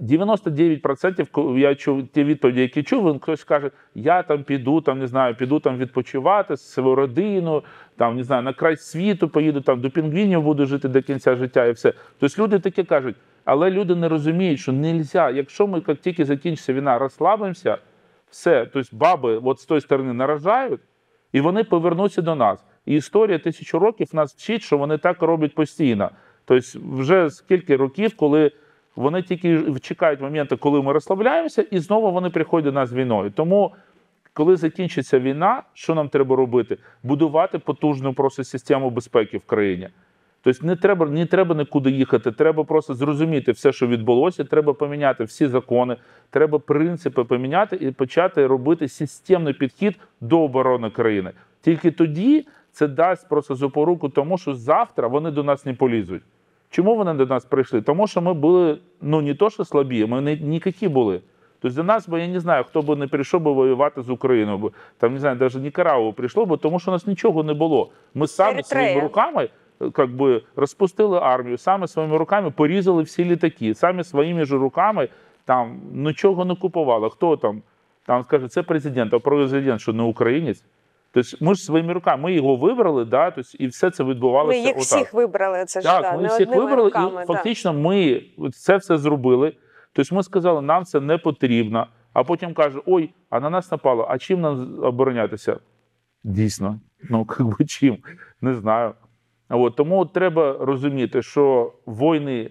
99% я чув ті відповіді, які чув, він хтось каже: я там піду, там не знаю, піду там відпочивати з свою родину, там не знаю, на край світу поїду, там до пінгвінів буду жити до кінця життя і все. Тобто люди таке кажуть, але люди не розуміють, що не можна, якщо ми як тільки закінчиться війна, розслабимося, все, тобто баби от з тої сторони наражають, і вони повернуться до нас. І історія тисячу років нас вчить, що вони так роблять постійно. Тобто, вже скільки років, коли вони тільки чекають моменту, коли ми розслабляємося, і знову вони приходять до нас війною. Тому, коли закінчиться війна, що нам треба робити? Будувати потужну просто систему безпеки в країні. Тобто не треба, не треба нікуди їхати, треба просто зрозуміти все, що відбулося, треба поміняти всі закони, треба принципи поміняти і почати робити системний підхід до оборони країни. Тільки тоді це дасть просто запоруку тому, що завтра вони до нас не полізуть. Чому вони до нас прийшли? Тому що ми були ну не то, що слабі, ми не ніякі були. Тобто до нас би я не знаю, хто би не прийшов би воювати з Україною, бо там не знаю, навіть Нікарагу прийшло би, тому що у нас нічого не було. Ми самі своїми руками как би, розпустили армію, самі своїми руками порізали всі літаки, самі своїми ж руками там нічого не купували. Хто там? Там скаже, це президент, а президент, що не українець. Тобто ми ж своїми руками, ми його вибрали, да, тобто, і все це відбувалося. Ми їх отак. всіх вибрали. Це ж Так, да, ми не всіх вибрали, руками. і да. фактично ми це все зробили. Тобто ми сказали, нам це не потрібно. А потім каже: ой, а на нас напало. А чим нам оборонятися? Дійсно, ну як би чим, не знаю. От, тому треба розуміти, що війни,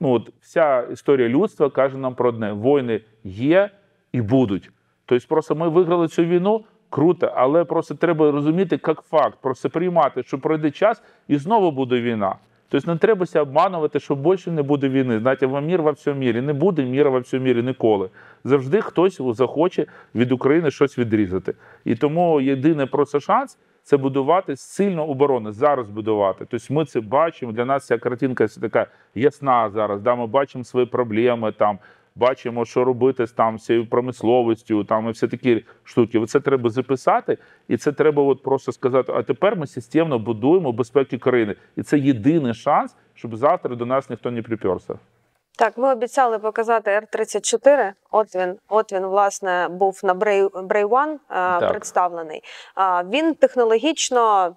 ну от вся історія людства каже нам про одне: війни є і будуть. Тобто, просто ми виграли цю війну. Круто, але просто треба розуміти як факт, просто приймати, що пройде час і знову буде війна. Тобто не треба себе обманувати, що більше не буде війни. Знаєте, вам мір во всьому мірі. Не буде міра во всьому мірі ніколи. Завжди хтось захоче від України щось відрізати. І тому єдиний просто шанс це будувати сильну оборону. Зараз будувати. Тобто ми це бачимо. Для нас ця картинка така ясна зараз. Да? Ми бачимо свої проблеми там. Бачимо, що робити з там цією промисловістю, там і все такі штуки. Це треба записати, і це треба от просто сказати. А тепер ми системно будуємо безпеки країни, і це єдиний шанс, щоб завтра до нас ніхто не приперся. Так, ми обіцяли показати Р-34. От він, от він, власне, був на Брей, One е, Так. представлений. Він технологічно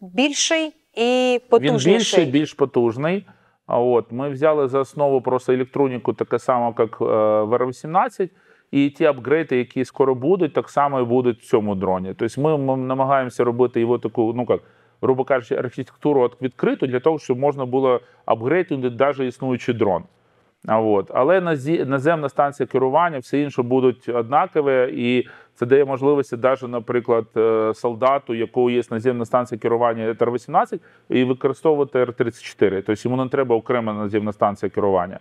більший і Він більший, більш потужний. А от ми взяли за основу просто електроніку, таке само, як е, в Р-18, і ті апгрейди, які скоро будуть, так само і будуть в цьому дроні. Тобто ми, ми намагаємося робити його таку, ну як, грубо кажучи, архітектуру відкриту для того, щоб можна було апгрейдити навіть існуючий дрон. От. Але наземна станція керування, все інше будуть однакові, і це дає можливості, навіть, наприклад, е, солдату, якого є наземна станція керування Р-18, і використовувати Р-34. Тобто йому не треба окрема наземна станція керування.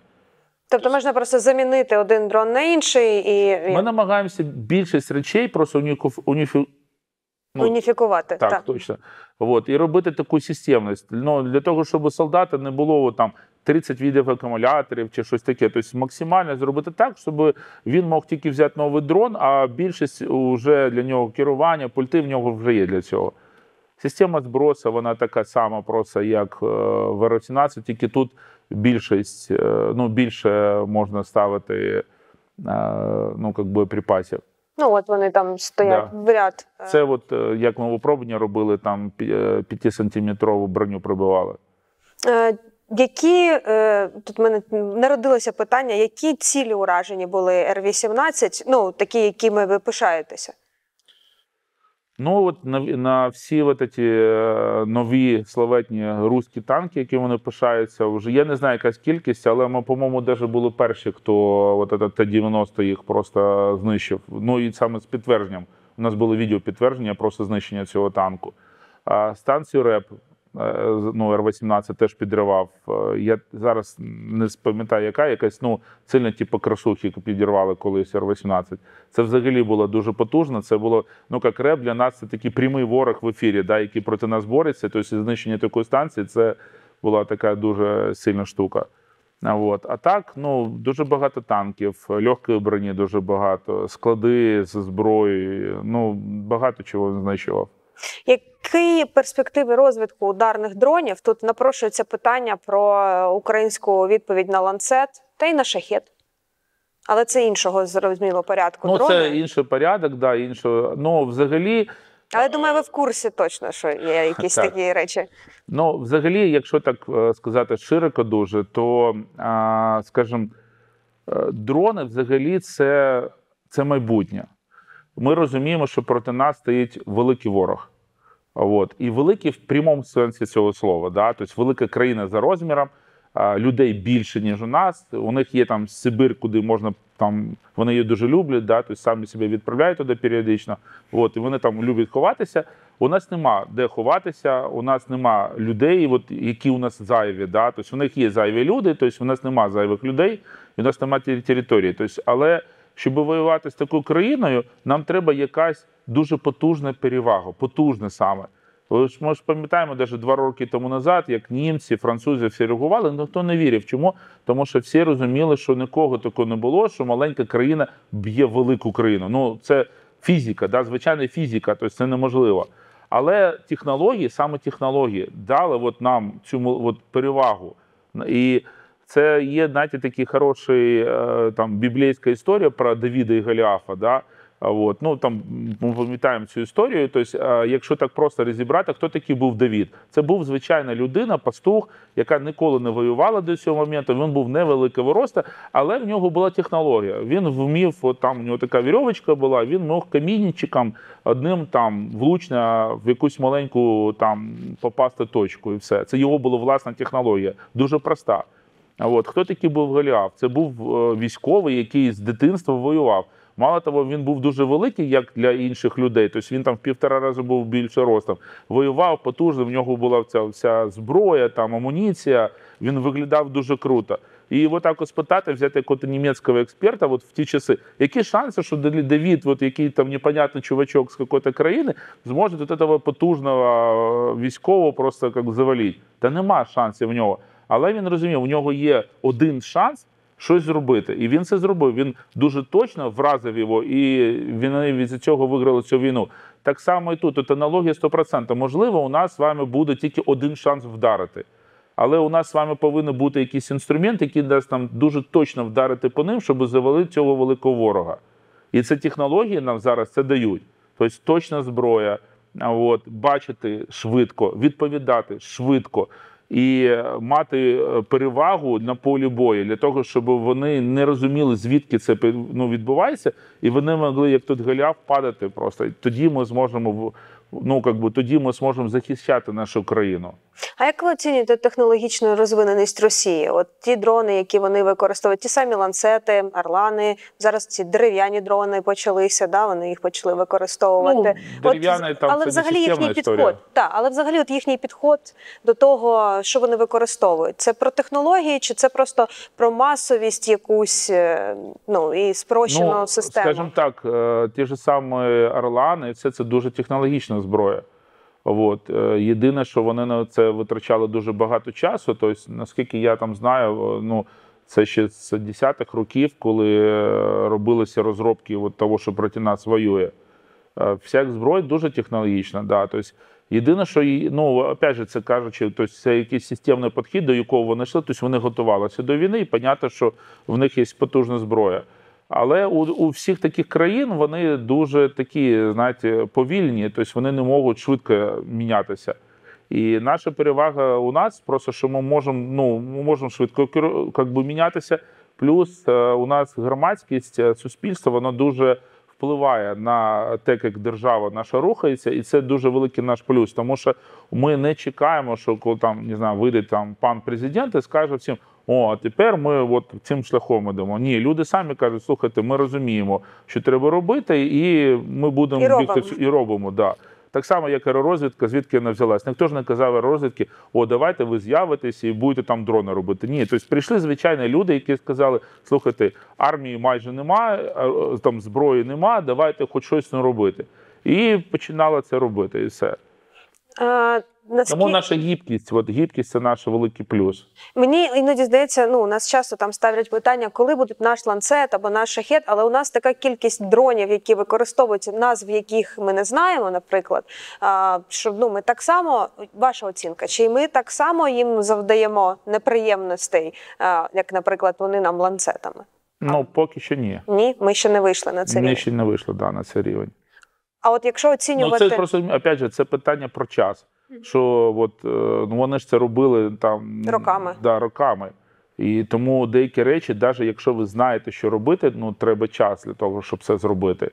Тобто можна просто замінити один дрон на інший і, Ми намагаємося більшість речей просто уніку- уніфі... ну, уніфікувати. Так, Так, точно. От, і робити таку системність. Ну, для того, щоб у солдата не було там 30 видів акумуляторів чи щось таке. Тобто максимально зробити так, щоб він мог тільки взяти новий дрон, а більшість вже для нього керування, пульти в нього вже є для цього. Система збросу, вона така сама, просто як е, в Аero-17, тільки тут більшість, е, ну, більше можна ставити е, ну, как би, припасів. Ну от вони там стоять Да. в ряд. Це от як ми випробування робили, там 5-сантиметрову броню пробивали. Які е, тут в мене народилося питання, які цілі уражені були Р-18, ну такі, якими ви пишаєтеся? Ну от на, на всі от ці е, нові славетні руські танки, які вони пишаються, вже я не знаю якась кількість, але ми, по-моєму, навіть були перші, хто от Т-90 їх просто знищив. Ну і саме з підтвердженням. У нас було відео підтвердження просто знищення цього танку. А станцію РЕП, ну, Р-18 теж підривав. Е, Я зараз не пам'ятаю, яка якась, ну, сильно типу красухи підірвали колись Р-18. Це взагалі було дуже потужно. Це було, ну як РЕП для нас це такий прямий ворог в ефірі, да, який проти нас бореться. Тобто знищення такої станції це була така дуже сильна штука. От. А так, ну дуже багато танків, легкої броні дуже багато, склади з зброєю. Ну багато чого знищував. Які перспективи розвитку ударних дронів? Тут напрошується питання про українську відповідь на ланцет та й на шахет. Але це іншого зрозуміло порядку Ну дрони. це інший порядок, да, іншого. Ну взагалі. Але думаю, ви в курсі точно, що є якісь Так. такі речі. Ну, взагалі, якщо так е, сказати широко дуже, то, скажімо, е, дрони взагалі це, це майбутнє. Ми розуміємо, що проти нас стоїть великий ворог. От. І великий в прямому сенсі цього слова. Да? Тобто велика країна за розміром, людей більше, ніж у нас. У них є там Сибир, куди можна там, вони її дуже люблять, да? тобто самі себе відправляють туди періодично. От, і вони там люблять ховатися. У нас нема де ховатися, у нас нема людей, от, які у нас зайві. Да? Тобто у них є зайві люди, тобто у нас нема зайвих людей, і у нас немає території. Тобто, але щоб воювати з такою країною, нам треба якась дуже потужна перевага, потужна саме. Ми ж пам'ятаємо, навіть два роки тому назад, як німці, французи всі реагували, ніхто не вірив. Чому? Тому що всі розуміли, що нікого такого не було, що маленька країна б'є велику країну. Ну це фізика, да, звичайна фізика, тобто це неможливо. Але технології, саме технології, дали от нам цю от перевагу. І це є, знаєте, такий хороший е, там біблійська історія про Давіда і Голіафа. Да? От. Ну, там, ми пам'ятаємо цю історію. Тобто, е, якщо так просто розібрати, хто такий був Давід? Це був звичайна людина, пастух, яка ніколи не воювала до цього моменту. Він був невеликого росту, але в нього була технологія. Він вмів, от там у нього така вірьовочка була, він мог камінчиком одним там влучно в якусь маленьку там попасти точку, і все. Це його була власна технологія, дуже проста. От хто такий був Голіаф? Це був е, військовий, який з дитинства воював. Мало того, він був дуже великий, як для інших людей. Тобто він там в півтора рази був більше ростом. Воював потужно, в нього була ця вся зброя, там амуніція. Він виглядав дуже круто. І його так ось питати, взяти якогось німецького експерта, от в ті часи, які шанси, що Давід, от який там непонятний чувачок з якоїсь країни, зможе от этого потужного е, військового просто як завалити? Та нема шансів в нього. Але він розумів, у нього є один шанс щось зробити. І він це зробив. Він дуже точно вразив його, і вони від цього виграли цю війну. Так само і тут. Тут аналогія 100%. Можливо, у нас з вами буде тільки один шанс вдарити. Але у нас з вами повинен бути якийсь інструмент, який дасть нам дуже точно вдарити по ним, щоб завалити цього великого ворога. І ці технології нам зараз це дають. Тобто точна зброя, от, бачити швидко, відповідати швидко і е, мати е, перевагу на полі бою для того, щоб вони не розуміли, звідки це ну, відбувається, і вони могли, як тут Голіаф, падати просто. Тоді ми зможемо ну, как тоді ми зможемо захищати нашу країну. А як ви оцінюєте технологічну розвиненість Росії? От ті дрони, які вони використовують, ті самі ланцети, орлани, зараз ці дерев'яні дрони почалися, да, вони їх почали використовувати. Ну, дерев'яний там але це взагалі їхній історія. підход, так, але взагалі от їхній підход до того, що вони використовують, це про технології, чи це просто про масовість якусь, е, ну і спрощену систему? Скажімо так, е, ті ж самі Орлани, все це дуже технологічна зброя. От. е, Єдине, що вони на це витрачали дуже багато часу. Тобто, наскільки я там знаю, ну це ще з 10-х років, коли е, робилися розробки от того, що проти нас воює. Е, Вся зброя дуже технологічна. Да. Тобто, єдине, що ну, опять же, це кажучи, тобто, це якийсь системний підхід, до якого вони йшли, тобто вони готувалися до війни, і понятно, що в них є потужна зброя. Але у, у всіх таких країн вони дуже такі, знаєте, повільні, тобто вони не можуть швидко мінятися. І наша перевага у нас просто, що ми можемо, ну, ми можемо швидко би, мінятися. Плюс е, у нас громадськість, е, суспільство, воно дуже впливає на те, як держава наша рухається, і це дуже великий наш плюс. Тому що ми не чекаємо, що коли там не знаю, вийде там пан президент і скаже всім: о, а тепер ми от цим шляхом ідемо. Ні, люди самі кажуть, слухайте, ми розуміємо, що треба робити, і ми будемо І бігти робимо. і робимо. Да. Так само, як аеророзвідка, звідки вона взялась. Ніхто ж не казав аеророзвідки, о, давайте ви з'явитесь і будете там дрони робити. Ні, тобто прийшли звичайні люди, які сказали: слухайте, армії майже немає, там зброї немає, давайте хоч щось не робити. І починала це робити, і все. Наскільки... Тому наша гібкість, от гібкість це наш великий плюс. Мені іноді здається, ну у нас часто там ставлять питання, коли буде наш ланцет або наш шахет, але у нас така кількість дронів, які використовуються, назв яких ми не знаємо, наприклад. А, що ну ми так само, ваша оцінка, чи ми так само їм завдаємо неприємностей, а, як, наприклад, вони нам ланцетами? Ну, поки що ні. Ні, ми ще не вийшли на це Ми рівень. ще не вийшли да, на цей рівень. А от якщо Ну, оцінювати це просто опять же, це питання про час. Що от, е, ну, вони ж це робили там Роками. Да, роками. І тому деякі речі, навіть якщо ви знаєте, що робити, ну треба час для того, щоб це зробити.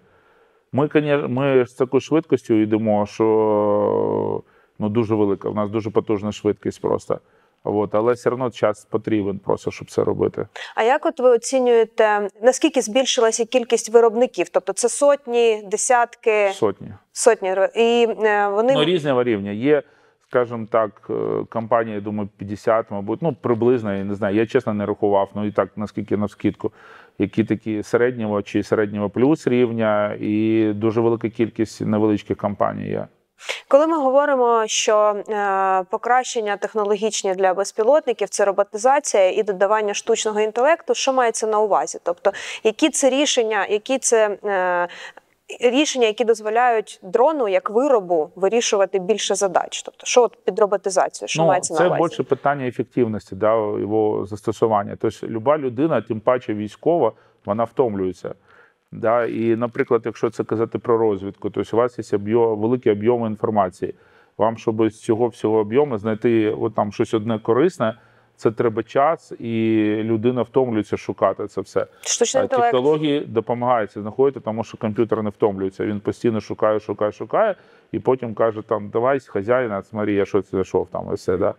Ми, конечно, ми з такою швидкістю йдемо, що ну, дуже велика. У нас дуже потужна швидкість просто. От, але все одно час потрібен просто, щоб це робити. А як от ви оцінюєте, наскільки збільшилася кількість виробників? Тобто це сотні, десятки, Сотні. сотні і е, вони Ну, різного рівня. Є, скажімо так, е, компанія, я думаю, 50, мабуть, ну приблизно, я не знаю. Я чесно не рахував, ну і так, наскільки на скидку, які такі середнього чи середнього плюс рівня, і дуже велика кількість невеличких компаній є. Коли ми говоримо, що е, покращення технологічні для безпілотників це роботизація і додавання штучного інтелекту, що мається на увазі? Тобто, які це рішення, які це е, рішення, які дозволяють дрону як виробу вирішувати більше задач? Тобто, що от під роботизацію, що ну, мається це на увазі? більше питання ефективності, да, його застосування. Тобто, люба людина, тим паче військова, вона втомлюється. Да? І, наприклад, якщо це казати про розвідку, то у вас є об'єм, великі об'єми інформації. Вам, щоб з цього всього об'єму знайти от там щось одне корисне, це треба час, і людина втомлюється шукати це все. Штучний інтелект. Технології допомагають це знаходити, тому що комп'ютер не втомлюється. Він постійно шукає, шукає, шукає, і потім каже: там давай хазяїна, смотри, я щось знайшов там і все. Да?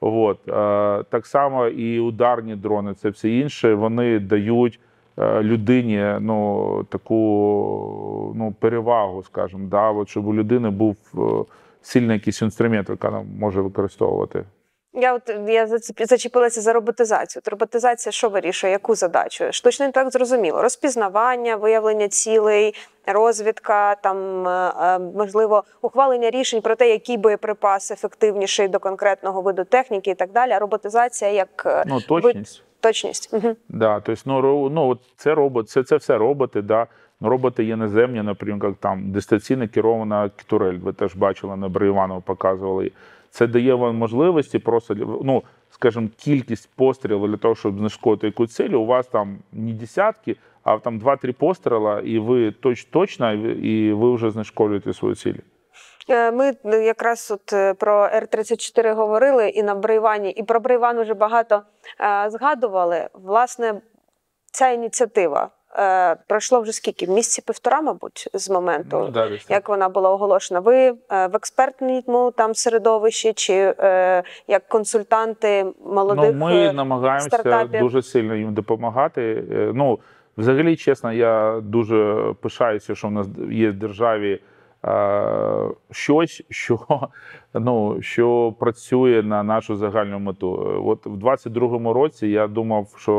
От. Е, так само і ударні дрони, це все інше. Вони дають людині ну, таку ну, перевагу, скажімо, да? От, щоб у людини був е, сильний якийсь інструмент, який вона може використовувати. Я от я зачепилася за роботизацію. От роботизація що вирішує? Яку задачу? Штучний інтелект зрозуміло. Розпізнавання, виявлення цілей, розвідка, там е, е, можливо ухвалення рішень про те, який боєприпас ефективніший до конкретного виду техніки і так далі. А роботизація як е, Ну, точність. Точність. Угу. Да, то есть, ну, ну, це робот, це, це все роботи, да. Ну, роботи є наземні, наприклад, там дистанційно керована турель. Ви теж бачили, на Іванова показували. Це дає вам можливості просто, ну, скажімо, кількість пострілів для того, щоб знешкодити якусь ціль, у вас там не десятки, а там 2-3 постріла, і ви точ, точно, і ви- вже знешкоджуєте свою ціль. Е, Ми е, якраз от е, про Р-34 говорили і на Брейвані, і про Брейван вже багато згадували. Власне, ця ініціатива пройшло вже скільки? Місяці півтора, мабуть, з моменту. Ну, да. Як вона була оголошена? Ви в експертному там середовищі, чи е, як консультанти молодих Ну, ми намагаємося стартапів? дуже сильно їм допомагати. Ну, взагалі, чесно, я дуже пишаюся, що в нас є в державі щось, що, ну, що працює на нашу загальну мету. Е, От в 22-му році я думав, що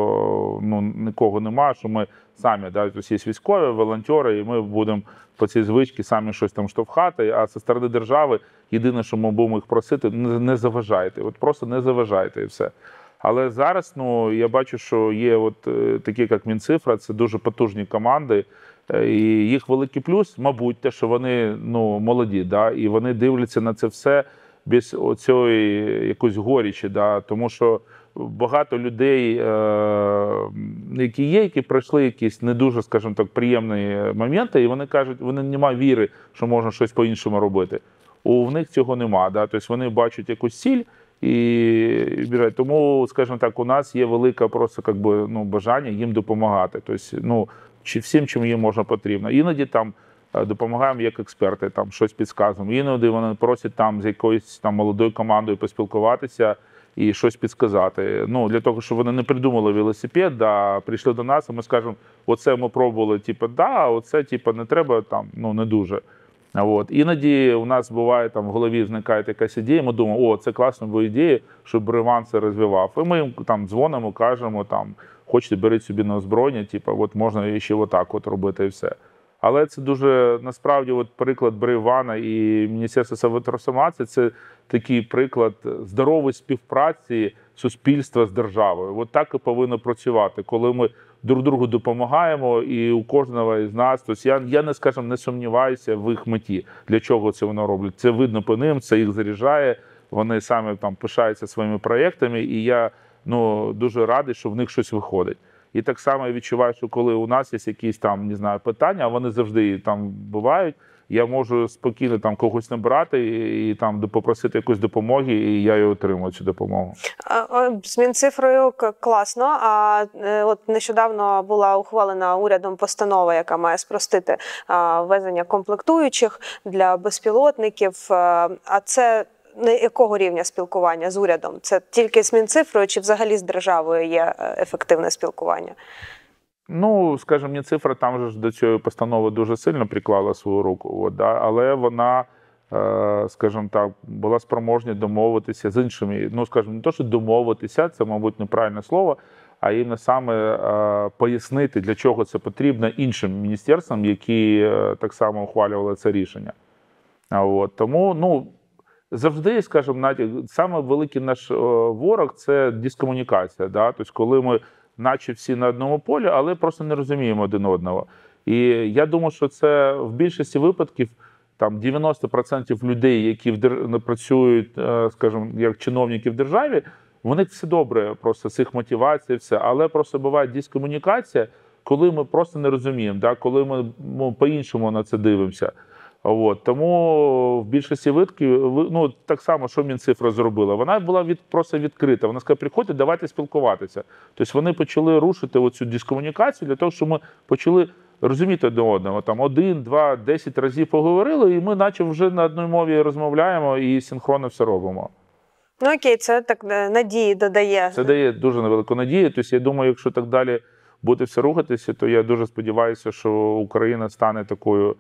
ну, нікого немає, що ми самі, да, є військові, волонтери, і ми будемо по цій звичці самі щось там штовхати. А зі сторони держави єдине, що ми будемо їх просити, не, не заважайте. От просто не заважайте і все. Але зараз ну я бачу, що є от е, такі, як Мінцифра, це дуже потужні команди. І їх великий плюс, мабуть, те, що вони ну молоді, да, і вони дивляться на це все без оцієї якоїсь горічі, да, тому що багато людей, е, які є, які пройшли якісь не дуже, скажімо так, приємні моменти, і вони кажуть, вони не мають віри, що можна щось по-іншому робити. У них цього нема. Да? Тобто вони бачать якусь ціль і біжать. Тому, скажімо так, у нас є велике просто как ну, бажання їм допомагати. Тобто, ну, чи всім, чим їм можна потрібно. Іноді там е, допомагаємо як експерти, там щось підказуємо. Іноді вони просять там з якоюсь там молодою командою поспілкуватися і щось підсказати. Ну для того, щоб вони не придумали велосипед, а прийшли до нас, і ми скажемо, оце ми пробували, типу, да, оце типу, не треба там, ну не дуже. От. Іноді у нас буває там в голові зникає якась ідея, ми думаємо, о, це класна була ідея, щоб Риван це розвивав. І ми їм там дзвонимо, кажемо, там, хочете, беріть собі на озброєння, типу, от можна ще отак от робити і все. Але це дуже насправді, от приклад Бривана і Міністерства трансформації це такий приклад здорової співпраці суспільства з державою. От так і повинно працювати, коли ми друг другу допомагаємо, і у кожного із нас. Тобто я, я не скажем, не сумніваюся в їх меті, для чого це воно роблять. Це видно по ним, це їх заряджає. Вони самі там пишаються своїми проєктами, і я ну дуже радий, що в них щось виходить. І так само я відчуваю, що коли у нас є якісь там не знаю питання, а вони завжди там бувають. Я можу спокійно там когось набрати і, і там попросити якоїсь допомоги, і я її отримую цю допомогу. З Мінцифрою класно. А е, от нещодавно була ухвалена урядом постанова, яка має спростити а, ввезення комплектуючих для безпілотників. А а це не якого рівня спілкування з урядом? Це тільки з Мінцифрою чи взагалі з державою є е, ефективне спілкування? Ну, скажімо, мені цифра там же ж до цієї постанови дуже сильно приклала свою руку, от, да, але вона, е, скажімо так, була спроможна домовитися з іншими. Ну, скажімо, не то, що домовитися, це, мабуть, неправильне слово, а іменно саме е, пояснити, для чого це потрібно іншим міністерствам, які е, так само ухвалювали це рішення. От, тому, ну. Завжди, скажімо, навіть саме великий наш ворог це дискомунікація. Да? Тобто, коли ми, наче всі на одному полі, але просто не розуміємо один одного. І я думаю, що це в більшості випадків там 90% людей, які в дер- працюють, е, скажімо, як чиновники в державі, в них все добре, просто з їх мотивації, все. Але просто буває дискомунікація, коли ми просто не розуміємо, да? коли ми ну, по-іншому на це дивимося. От тому в більшості випадків, ви- ну так само, що Мінцифра зробила, вона була від просто відкрита. Вона сказала, приходьте, давайте спілкуватися. Тобто вони почали рушити оцю дискомунікацію для того, щоб ми почали розуміти один одного. Там один, два, десять разів поговорили, і ми, наче вже на одній мові розмовляємо і синхронно все робимо. Ну окей, це так е, надії додає. Це дає дуже невелику надію. Тобто, я думаю, якщо так далі буде все рухатися, то я дуже сподіваюся, що Україна стане такою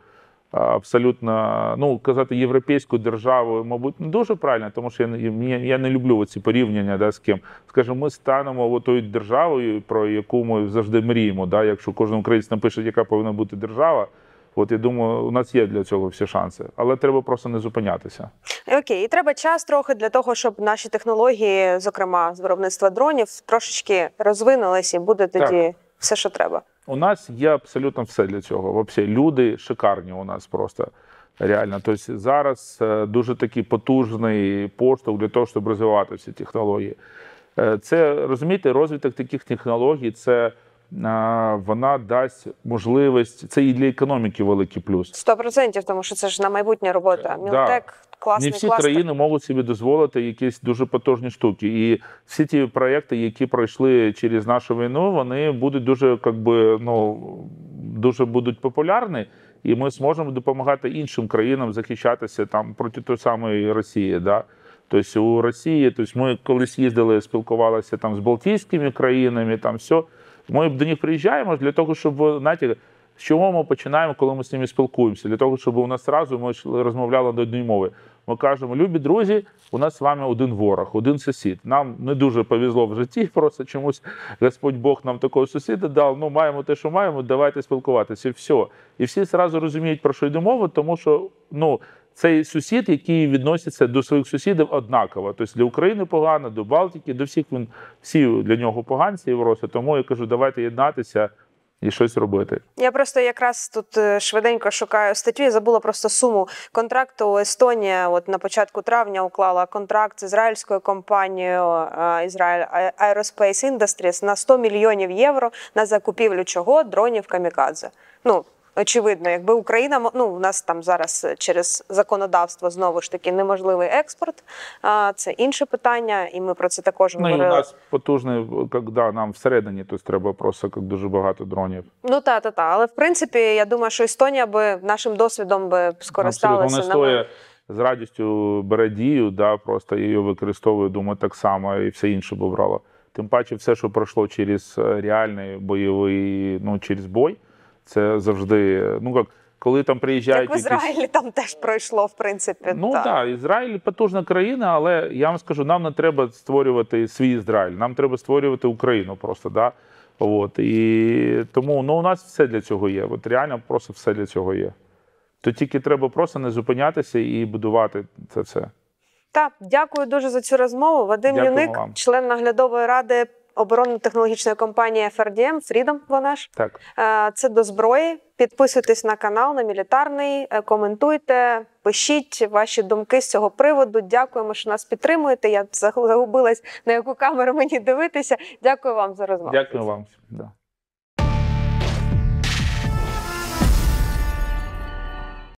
абсолютно, ну казати, європейською державою, мабуть, не дуже правильно, тому що я, не- я, не люблю ці порівняння да, з ким. Скажімо, ми станемо тою державою, про яку ми завжди мріємо. Да? Якщо кожен українець напише, яка повинна бути держава. От я думаю, у нас є для цього всі шанси, але треба просто не зупинятися. Окей, і треба час трохи для того, щоб наші технології, зокрема з виробництва дронів, трошечки розвинулись і буде тоді все, що треба. У нас є абсолютно все для цього. Взагалі, люди шикарні у нас просто реально. Тобто зараз е, дуже такий потужний поштовх для того, щоб розвивати всі технології. Е, Це розумієте, розвиток таких технологій це вона дасть можливість. Це і для економіки великий плюс. Сто процентів, тому що це ж на майбутнє робота. Да. Класний Не всі кластер. країни можуть собі дозволити якісь дуже потужні штуки. І всі ті проекти, які пройшли через нашу війну, вони будуть дуже, как би, ну, дуже будуть популярні, і ми зможемо допомагати іншим країнам захищатися там проти тої самої Росії. Да? Тобто у Росії, тобто ми колись їздили, спілкувалися там з Балтійськими країнами, там все. Ми до них приїжджаємо для того, щоб знаєте, з чого ми починаємо, коли ми з ними спілкуємося? Для того, щоб у нас одразу ми розмовляли до однієї мові. Ми кажемо, любі друзі, у нас з вами один ворог, один сусід. Нам не дуже повезло в житті, просто чомусь Господь Бог нам такого сусіда дав. Ну, маємо те, що маємо, давайте спілкуватися. І все. І всі зразу розуміють, про що йде мова, тому що ну, цей сусід, який відноситься до своїх сусідів однаково. Тобто для України погано, до Балтики, до всіх він всі для нього поганці євроси. Тому я кажу, давайте єднатися і щось робити. Я просто якраз тут е, швиденько шукаю статтю. Я забула просто суму контракту. Естонія от на початку травня уклала контракт з ізраїльською компанією е, Ізраїль Aerospace Industries на 100 мільйонів євро на закупівлю чого дронів камікадзе. Ну очевидно, якби Україна ну у нас там зараз е, через законодавство знову ж таки неможливий експорт. А це інше питання, і ми про це також Ну і у нас потужний, коли нам всередині тут треба просто як дуже багато дронів. Ну та та та. Але в принципі, я думаю, що Естонія би нашим досвідом би скористалася Абсолютно. Стоя з радістю бере дію, да, просто її використовує, думаю, так само, і все інше би брало. Тим паче, все, що пройшло через е, реальний бойовий, ну, через бой, це завжди, ну як, коли там приїжджають Як в Ізраїлі там теж пройшло, в принципі. Ну та. так, Ізраїль потужна країна, але я вам скажу, нам не треба створювати свій Ізраїль, нам треба створювати Україну просто. Да? От, і тому ну, у нас все для цього є. От реально просто все для цього є. То тільки треба просто не зупинятися і будувати це все. Та, дякую дуже за цю розмову. Вадим Дякуємо Юник, вам. член наглядової ради оборонно-технологічної компанії FRDM, Freedom вона ж. Так. Це до зброї. Підписуйтесь на канал на мілітарний, е, коментуйте, пишіть ваші думки з цього приводу. Дякуємо, що нас підтримуєте. Я загубилась на яку камеру мені дивитися. Дякую вам за розмову. Дякую вам. Да.